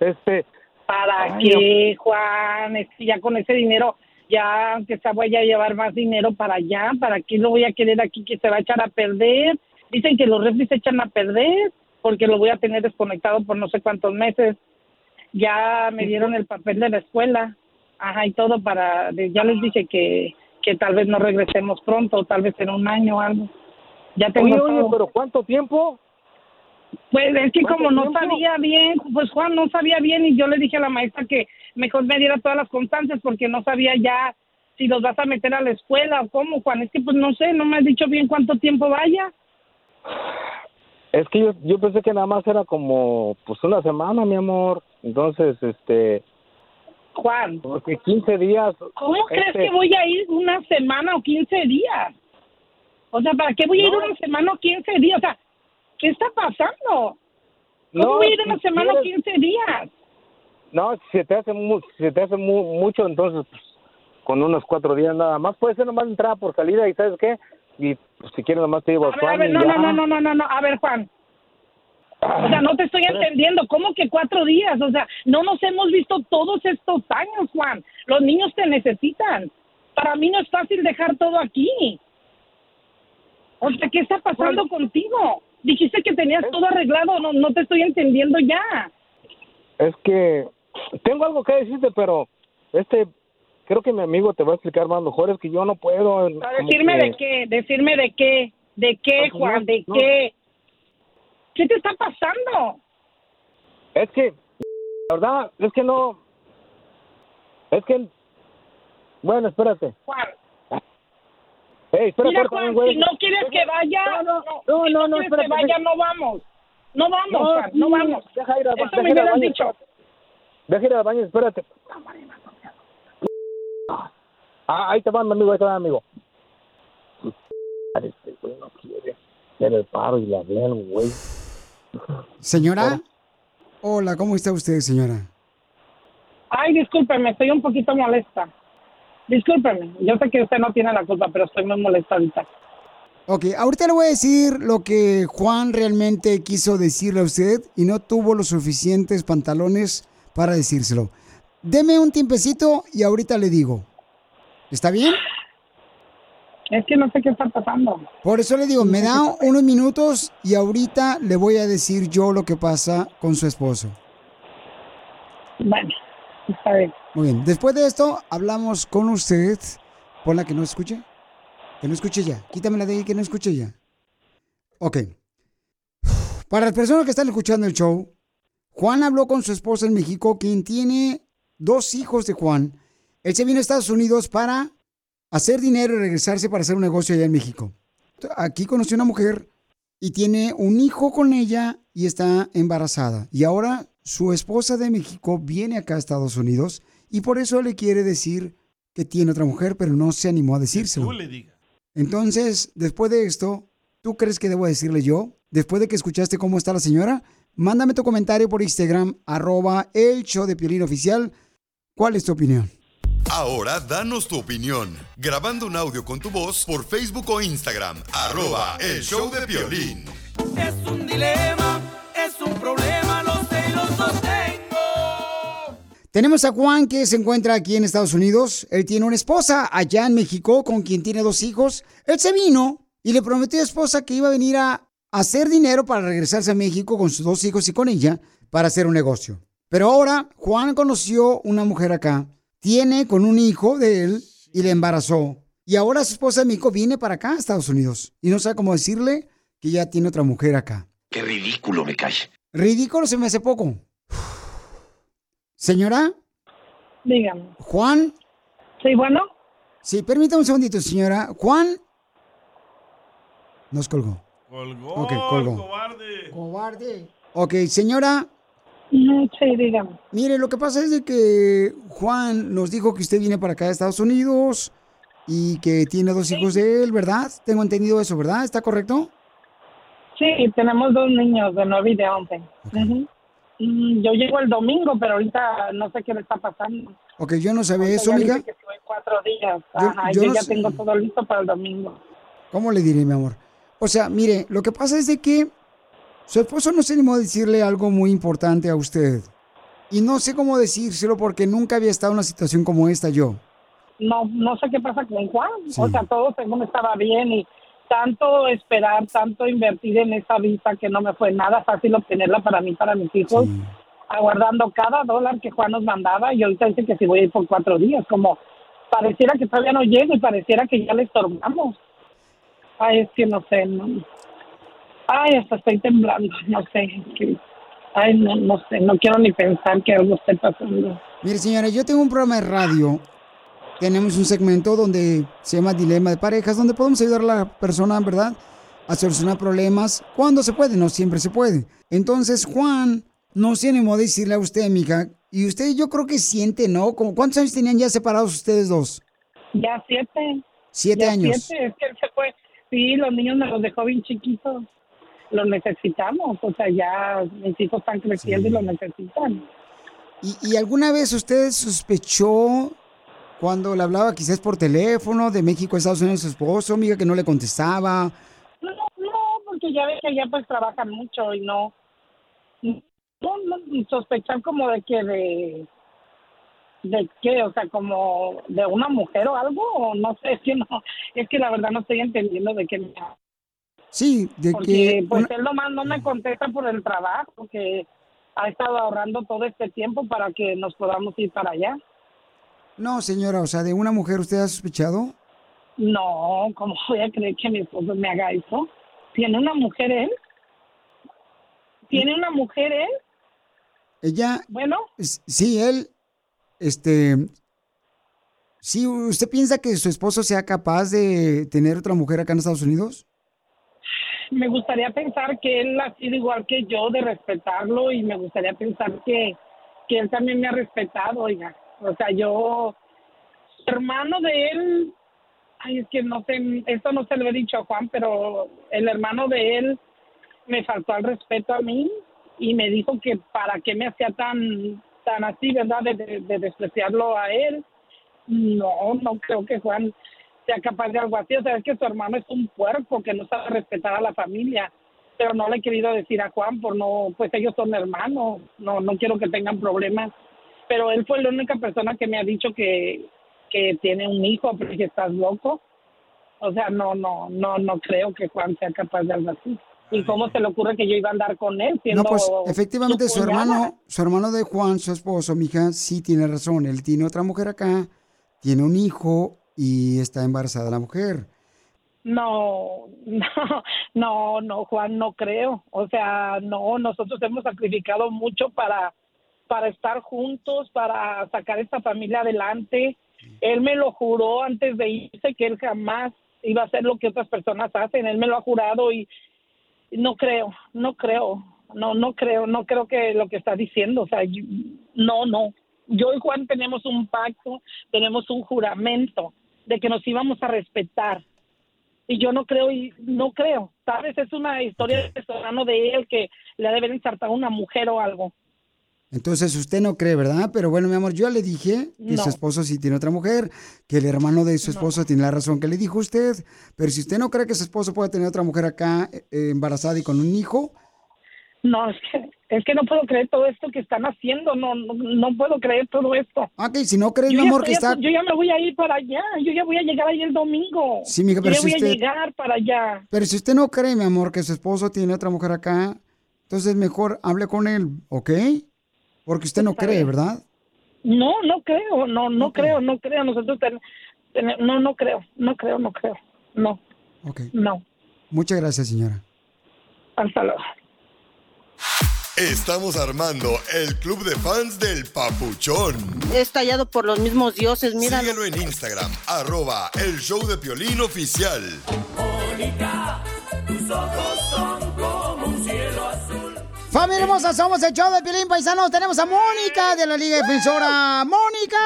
este... ¿Para Ay, qué, Juan? Es que ya con ese dinero, ya aunque sea voy a llevar más dinero para allá, ¿para qué lo voy a querer aquí que se va a echar a perder? Dicen que los refris se echan a perder porque lo voy a tener desconectado por no sé cuántos meses. Ya me dieron el papel de la escuela, ajá, y todo para, ya les dije que, que tal vez no regresemos pronto, tal vez en un año o algo. Ya tengo Oye, oye, pero ¿cuánto tiempo? Pues es que ¿Cuánto como no tiempo? sabía bien, pues Juan no sabía bien y yo le dije a la maestra que mejor me diera todas las constancias porque no sabía ya si los vas a meter a la escuela o cómo, Juan. Es que pues no sé, no me has dicho bien cuánto tiempo vaya. Es que yo, yo pensé que nada más era como, pues, una semana, mi amor. Entonces, este... Juan. Porque 15 días... ¿Cómo crees este, que voy a ir una semana o 15 días? O sea, ¿para qué voy a ir No. una semana o 15 días? O sea, ¿qué está pasando? ¿Cómo No, voy a ir una si semana o quieres- 15 días? No, si se te hace, mu- se te hace mu- mucho, entonces pues, con unos cuatro días nada más. Puede ser nomás entrada por salida y ¿sabes qué? Y pues, si quieres nomás te llevo A a ver, a Juan ver, no, ya. no, no, no, no, no, no, a ver, Juan. O sea, no te estoy entendiendo. ¿Cómo que cuatro días? O sea, no nos hemos visto todos estos años, Juan. Los niños te necesitan. Para mí no es fácil dejar todo aquí. O sea, ¿qué está pasando contigo? Dijiste que tenías todo arreglado. No, no te estoy entendiendo ya. Es que tengo algo que decirte, pero este, creo que mi amigo te va a explicar más mejor. Es que yo no puedo. ¿A como decirme que- de qué? ¿Decirme de qué? ¿De qué, Juan? ¿De no. qué? ¿Qué te está pasando? Es que, la verdad, es que no. Es que. Bueno, espérate. Juan. Ey, espera, Mira, Juan, güey. si no quieres que vaya, no, no, si no, no, quieres espérate, que vaya, espérate. no vamos. No vamos, No, Juan, no vamos. deja ir ba- Eso me hubieras dicho. Deja ir al baño, espérate. Ah, ahí te va, mi amigo, ahí te va, amigo. Este güey no quiere hacer el paro y le hablé al güey. Señora. Hola, ¿cómo está usted, señora? Ay, discúlpeme, estoy un poquito molesta. Discúlpeme, yo sé que usted no tiene la culpa, pero estoy muy molesta ahorita. Ok, ahorita le voy a decir lo que Juan realmente quiso decirle a usted y no tuvo los suficientes pantalones para decírselo. Deme un tiempecito y ahorita le digo. ¿Está bien? Es que no sé qué está pasando. Por eso le digo, me da unos minutos y ahorita le voy a decir yo lo que pasa con su esposo. Bueno, está bien. Muy bien, después de esto hablamos con usted. Ponla que no escuche. Que no escuche ya. Quítamela de ahí que no escuche ya. Ok. Para las personas que están escuchando el show, Juan habló con su esposa en México, quien tiene dos hijos de Juan. Él se vino a Estados Unidos para hacer dinero y regresarse para hacer un negocio allá en México. Aquí conoció una mujer y tiene un hijo con ella y está embarazada. Y ahora su esposa de México viene acá a Estados Unidos y por eso le quiere decir que tiene otra mujer, pero no se animó a decírselo. Tú le digas. Entonces, después de esto, ¿tú crees que debo decirle yo? Después de que escuchaste cómo está la señora, mándame tu comentario por Instagram, arroba el show de Piolín Oficial. ¿Cuál es tu opinión? Ahora danos tu opinión. Grabando un audio con tu voz por Facebook o Instagram. Arroba el show de violín. Es un dilema, es un problema, lo sé y lo sostengo. Tenemos a Juan que se encuentra aquí en Estados Unidos. Él tiene una esposa allá en México con quien tiene dos hijos. Él se vino y le prometió a su esposa que iba a venir a hacer dinero para regresarse a México con sus dos hijos y con ella para hacer un negocio. Pero ahora Juan conoció una mujer acá, tiene con un hijo de él y le embarazó. Y ahora su esposa de México viene para acá a Estados Unidos y no sabe cómo decirle que ya tiene otra mujer acá. Qué ridículo me cae. ridículo se me hace poco. Señora, Dígame. Juan. Sí, bueno. Sí, permítame un segundito, señora. Juan. Nos colgó. Colgó, Ok, colgó. cobarde. Cobarde. Ok, señora. Sí, dígame. Mire, lo que pasa es de que Juan nos dijo que usted viene para acá de Estados Unidos y que tiene dos hijos de él, ¿verdad? Tengo entendido eso, ¿verdad? ¿Está correcto? Sí, tenemos dos niños de 9 y de 11. Ujú. Mm, Yo llego el domingo, pero ahorita no sé qué le está pasando. Ok, yo no sabía eso, amiga. que voy cuatro días. Yo- Ajá, yo yo, no ya sé. tengo todo listo para el domingo. ¿Cómo le diré, mi amor? O sea, mire, lo que pasa es de que su esposo no se animó a decirle algo muy importante a usted. Y no sé cómo decírselo porque nunca había estado en una situación como esta yo. No, no sé qué pasa con Juan. O sea, todo según estaba bien y tanto esperar, tanto invertir en esa visa que no me fue nada fácil obtenerla para mí, para mis hijos, aguardando cada dólar que Juan nos mandaba y ahorita dice que si voy a ir por cuatro días, como pareciera que todavía no llego y pareciera que ya le estorbamos. Ay, es que no sé, no. Ay, hasta estoy temblando, no sé. que- Ay, no, no sé, no quiero ni pensar que algo esté pasando. Mire, señora, yo tengo un programa de radio. Tenemos un segmento donde se llama Dilema de Parejas, donde podemos ayudar a la persona, ¿verdad? A solucionar problemas cuando se puede, no siempre se puede. Entonces, Juan no se animó a decirle a usted, mija, y usted yo creo que siente, ¿no? Como, ¿Cuántos años tenían ya separados ustedes dos? Ya siete. Siete Ya años. siete, es que él se fue. Sí, los niños me los dejó bien chiquitos. Los necesitamos, o sea, ya mis hijos están creciendo y los necesitan. ¿Y, y alguna vez usted sospechó cuando le hablaba quizás por teléfono de México a Estados Unidos su esposo, amiga, que no le contestaba? No, no, porque ya ves que allá pues trabajan mucho y no. No, no, sospechar como de que de. ¿De qué? O sea, como de una mujer o algo, o no sé, es que no, es que la verdad no estoy entendiendo de qué me habla. Sí, de Porque que... pues él nomás no me contesta por el trabajo, que ha estado ahorrando todo este tiempo para que nos podamos ir para allá. No, señora, o sea, de una mujer usted ha sospechado. No, ¿cómo voy a creer que mi esposo me haga eso? ¿Tiene una mujer él? ¿Tiene una mujer él? Ella... Bueno. Sí, él, este... Sí, ¿usted piensa que su esposo sea capaz de tener otra mujer acá en Estados Unidos? Me gustaría pensar que él ha sido igual que yo de respetarlo y me gustaría pensar que, que él también me ha respetado, oiga. O sea, yo, hermano de él, ay, es que no sé, esto no se lo he dicho a Juan, pero el hermano de él me faltó al respeto a mí y me dijo que para qué me hacía tan, tan así, ¿verdad? De, de- de despreciarlo a él. No, no creo que Juan sea capaz de algo así. O sea, es que su hermano es un puerco que no sabe respetar a la familia. Pero no le he querido decir a Juan por no, pues ellos son hermanos. No, no quiero que tengan problemas. Pero él fue la única persona que me ha dicho que, que tiene un hijo, pero que estás loco. O sea, no, no, no, no creo que Juan sea capaz de algo así. ¿Y cómo se le ocurre que yo iba a andar con él? Siendo No, pues efectivamente su cuñada? hermano, su hermano de Juan, su esposo, mija, sí tiene razón. Él tiene otra mujer acá, tiene un hijo y está embarazada la mujer. No, no, no, no, Juan, no creo. O sea, no, nosotros hemos sacrificado mucho para, para estar juntos, para sacar esta familia adelante. Él me lo juró antes de irse que él jamás iba a hacer lo que otras personas hacen. Él me lo ha jurado y no creo, no creo, no, no creo, no creo que lo que está diciendo. O sea, no, no. Yo y Juan tenemos un pacto, tenemos un juramento de que nos íbamos a respetar y yo no creo y no creo sabes es una historia de hermano de él que le ha de haber ensartado una mujer o algo Entonces usted no cree, ¿verdad? Pero bueno, mi amor, yo le dije que No. su esposo sí tiene otra mujer, que el hermano de su esposo tiene la razón que le dijo usted. Pero si usted no cree que su esposo puede tener otra mujer acá eh, embarazada y con un hijo, no es que es que no puedo creer todo esto que están haciendo no no, no puedo creer todo esto ok, si no crees, yo mi amor, que a- está... yo ya me voy a ir para allá yo ya voy a llegar ahí el domingo Sí, mija, yo pero ya si voy usted- a llegar para allá Pero si usted no cree, mi amor, que su esposo tiene otra mujer acá, entonces mejor hable con él, ¿ok? Porque usted no cree. ¿verdad? no no creo no no creo no creo nosotros ten- ten- no no creo no creo no creo no Ok. no Muchas gracias, señora. hasta luego Estamos armando el club de fans del Papuchón. Estallado por los mismos dioses, mira. Síguelo en Instagram, arroba el show de Piolín oficial. Mónica, tus ojos son como un cielo azul. Familia hermosa, somos el show de Pilín Paisanos. Tenemos a Mónica de la Liga Defensora. ¡Mónica!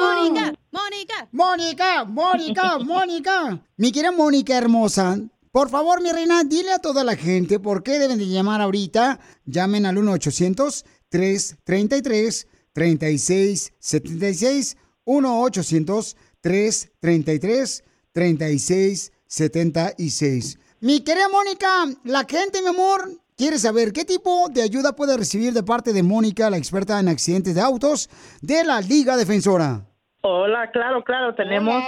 Mónica, Mónica. Mónica, Mónica, Mónica. Mi querida Mónica hermosa, por favor, mi reina, dile a toda la gente por qué deben de llamar ahorita. Llamen al 1-800-333-3676. 1-800-333-3676. Mi querida Mónica, la gente, mi amor, quiere saber qué tipo de ayuda puede recibir de parte de Mónica, la experta en accidentes de autos de la Liga Defensora. Hola, claro, claro, tenemos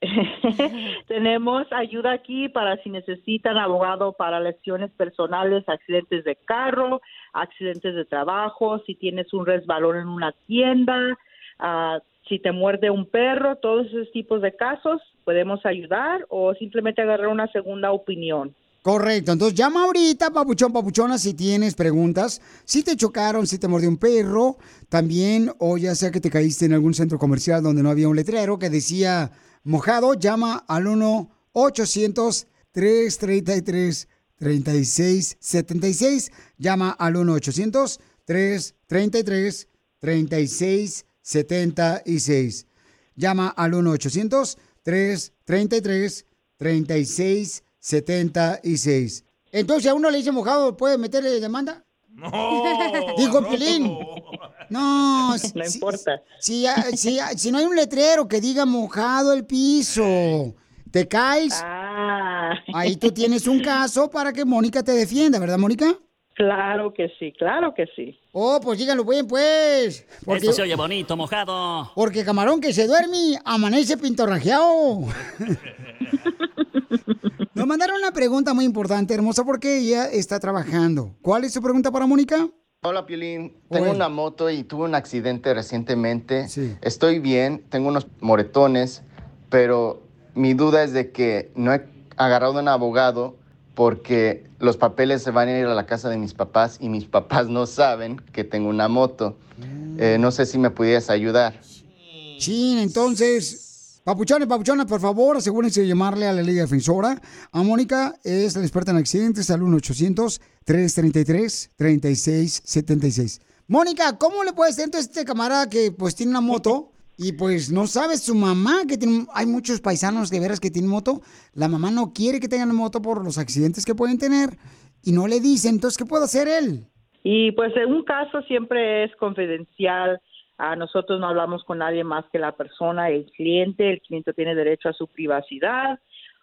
tenemos ayuda aquí para si necesitan abogado para lesiones personales, accidentes de carro, accidentes de trabajo, si tienes un resbalón en una tienda, ah, si te muerde un perro, todos esos tipos de casos podemos ayudar o simplemente agarrar una segunda opinión. Correcto, entonces llama ahorita, papuchón, papuchona, si tienes preguntas. Si te chocaron, si te mordió un perro, también, o ya sea que te caíste en algún centro comercial donde no había un letrero que decía mojado, llama al 1-800-333-3676. Llama al 1-800-333-3676. Llama al 1-800-333-3676. Entonces, a uno le dice mojado, ¿puede meterle demanda? No. Dijo Pelín. No, No si- importa. Si, si- si- si no hay un letrero que diga mojado el piso, te caes. Ah. Ahí tú tienes un caso para que Mónica te defienda, ¿verdad, Mónica? Claro que sí, claro que sí. Oh, pues díganlo bien, pues. Esto se oye bonito, mojado. Porque camarón que se duerme, amanece pintorrajeado. Nos mandaron una pregunta muy importante, hermosa, porque ella está trabajando. ¿Cuál es su pregunta para Mónica? Hola, Piolín. Tengo Oye. una moto y tuve un accidente recientemente. Estoy bien, tengo unos moretones, pero mi duda es de que no he agarrado un abogado porque los papeles se van a ir a la casa de mis papás y mis papás no saben que tengo una moto. Eh, no sé si me pudieras ayudar. Sí, entonces, papuchones, papuchonas, por favor, asegúrense de llamarle a la Liga Defensora. A Mónica es la experta en accidentes al 1-800-333-3676. Mónica, ¿cómo le puede ser entonces este camarada que pues tiene una moto y pues no sabe su mamá que tiene, hay muchos paisanos de veras que tienen moto, la mamá no quiere que tengan moto por los accidentes que pueden tener y no le dicen, entonces, ¿qué puede hacer él? Y pues en un caso siempre es confidencial. A nosotros no hablamos con nadie más que la persona, el cliente. El cliente tiene derecho a su privacidad.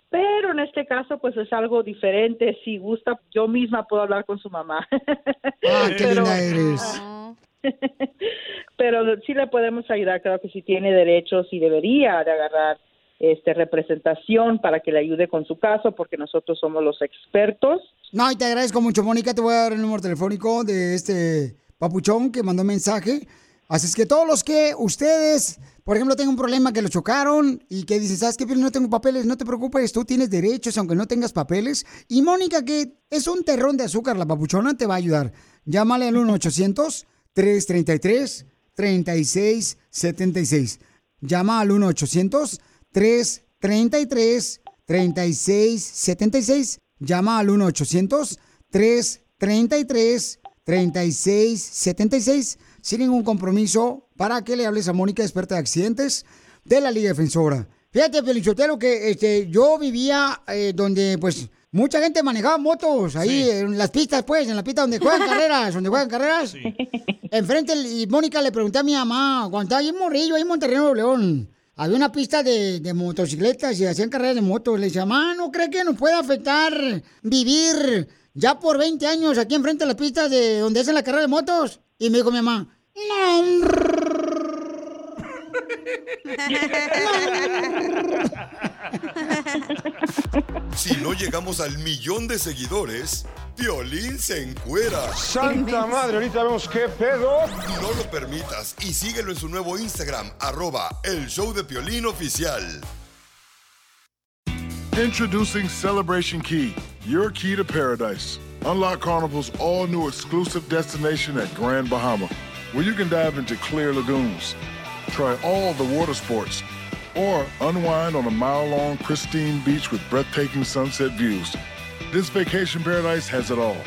Pero en este caso, pues es algo diferente. Si gusta, yo misma puedo hablar con su mamá. Ah, qué linda eres. Pero sí le podemos ayudar. Creo que sí tiene derechos y debería de agarrar este representación para que le ayude con su caso, porque nosotros somos los expertos. No, y te agradezco mucho, Mónica. Te voy a dar el número telefónico de este papuchón que mandó mensaje. Así es que todos los que ustedes, por ejemplo, tengan un problema que lo chocaron y que dicen, ¿sabes qué? No tengo papeles, no te preocupes, tú tienes derechos aunque no tengas papeles. Y Mónica, que es un terrón de azúcar, la papuchona, te va a ayudar. Llámale al 1-800-333-3676. Llama al 1-800-333-3676. Llama al 1-800-333-3676 sin ningún compromiso para que le hables a Mónica, experta de accidentes de la Liga Defensora. Fíjate, Felichotero, que este, yo vivía eh, donde, pues, mucha gente manejaba motos, ahí en las pistas, pues, en la pista donde juegan carreras, donde juegan carreras. Enfrente, y Mónica le pregunté a mi mamá, cuando estaba ahí en Morrillo, ahí en Monterrey, Nuevo León, había una pista de, de motocicletas y hacían carreras de motos. Le decía, mamá, ¿no cree que nos puede afectar vivir ya por 20 años aquí enfrente de las pistas de donde hacen la carrera de motos? Y me dijo mi mamá, Si no llegamos al millón de seguidores, Piolín se encuera. Santa madre, ahorita vemos qué pedo. No lo permitas y síguelo en su nuevo Instagram, arroba el show de Piolín oficial. Introducing Celebration Key, your key to paradise. Unlock Carnival's all new exclusive destination at Grand Bahama, where you can dive into clear lagoons, try all the water sports, or unwind on a mile long pristine beach with breathtaking sunset views. This vacation paradise has it all.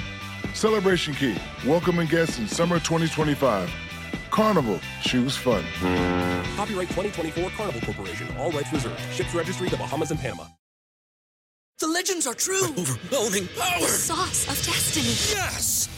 Celebration Key, welcoming guests in summer 2025. Carnival, choose fun. Copyright 2024 Carnival Corporation. All rights reserved. Ships registry the Bahamas and Panama. The legends are true. overwhelming power! The sauce of destiny. Yes!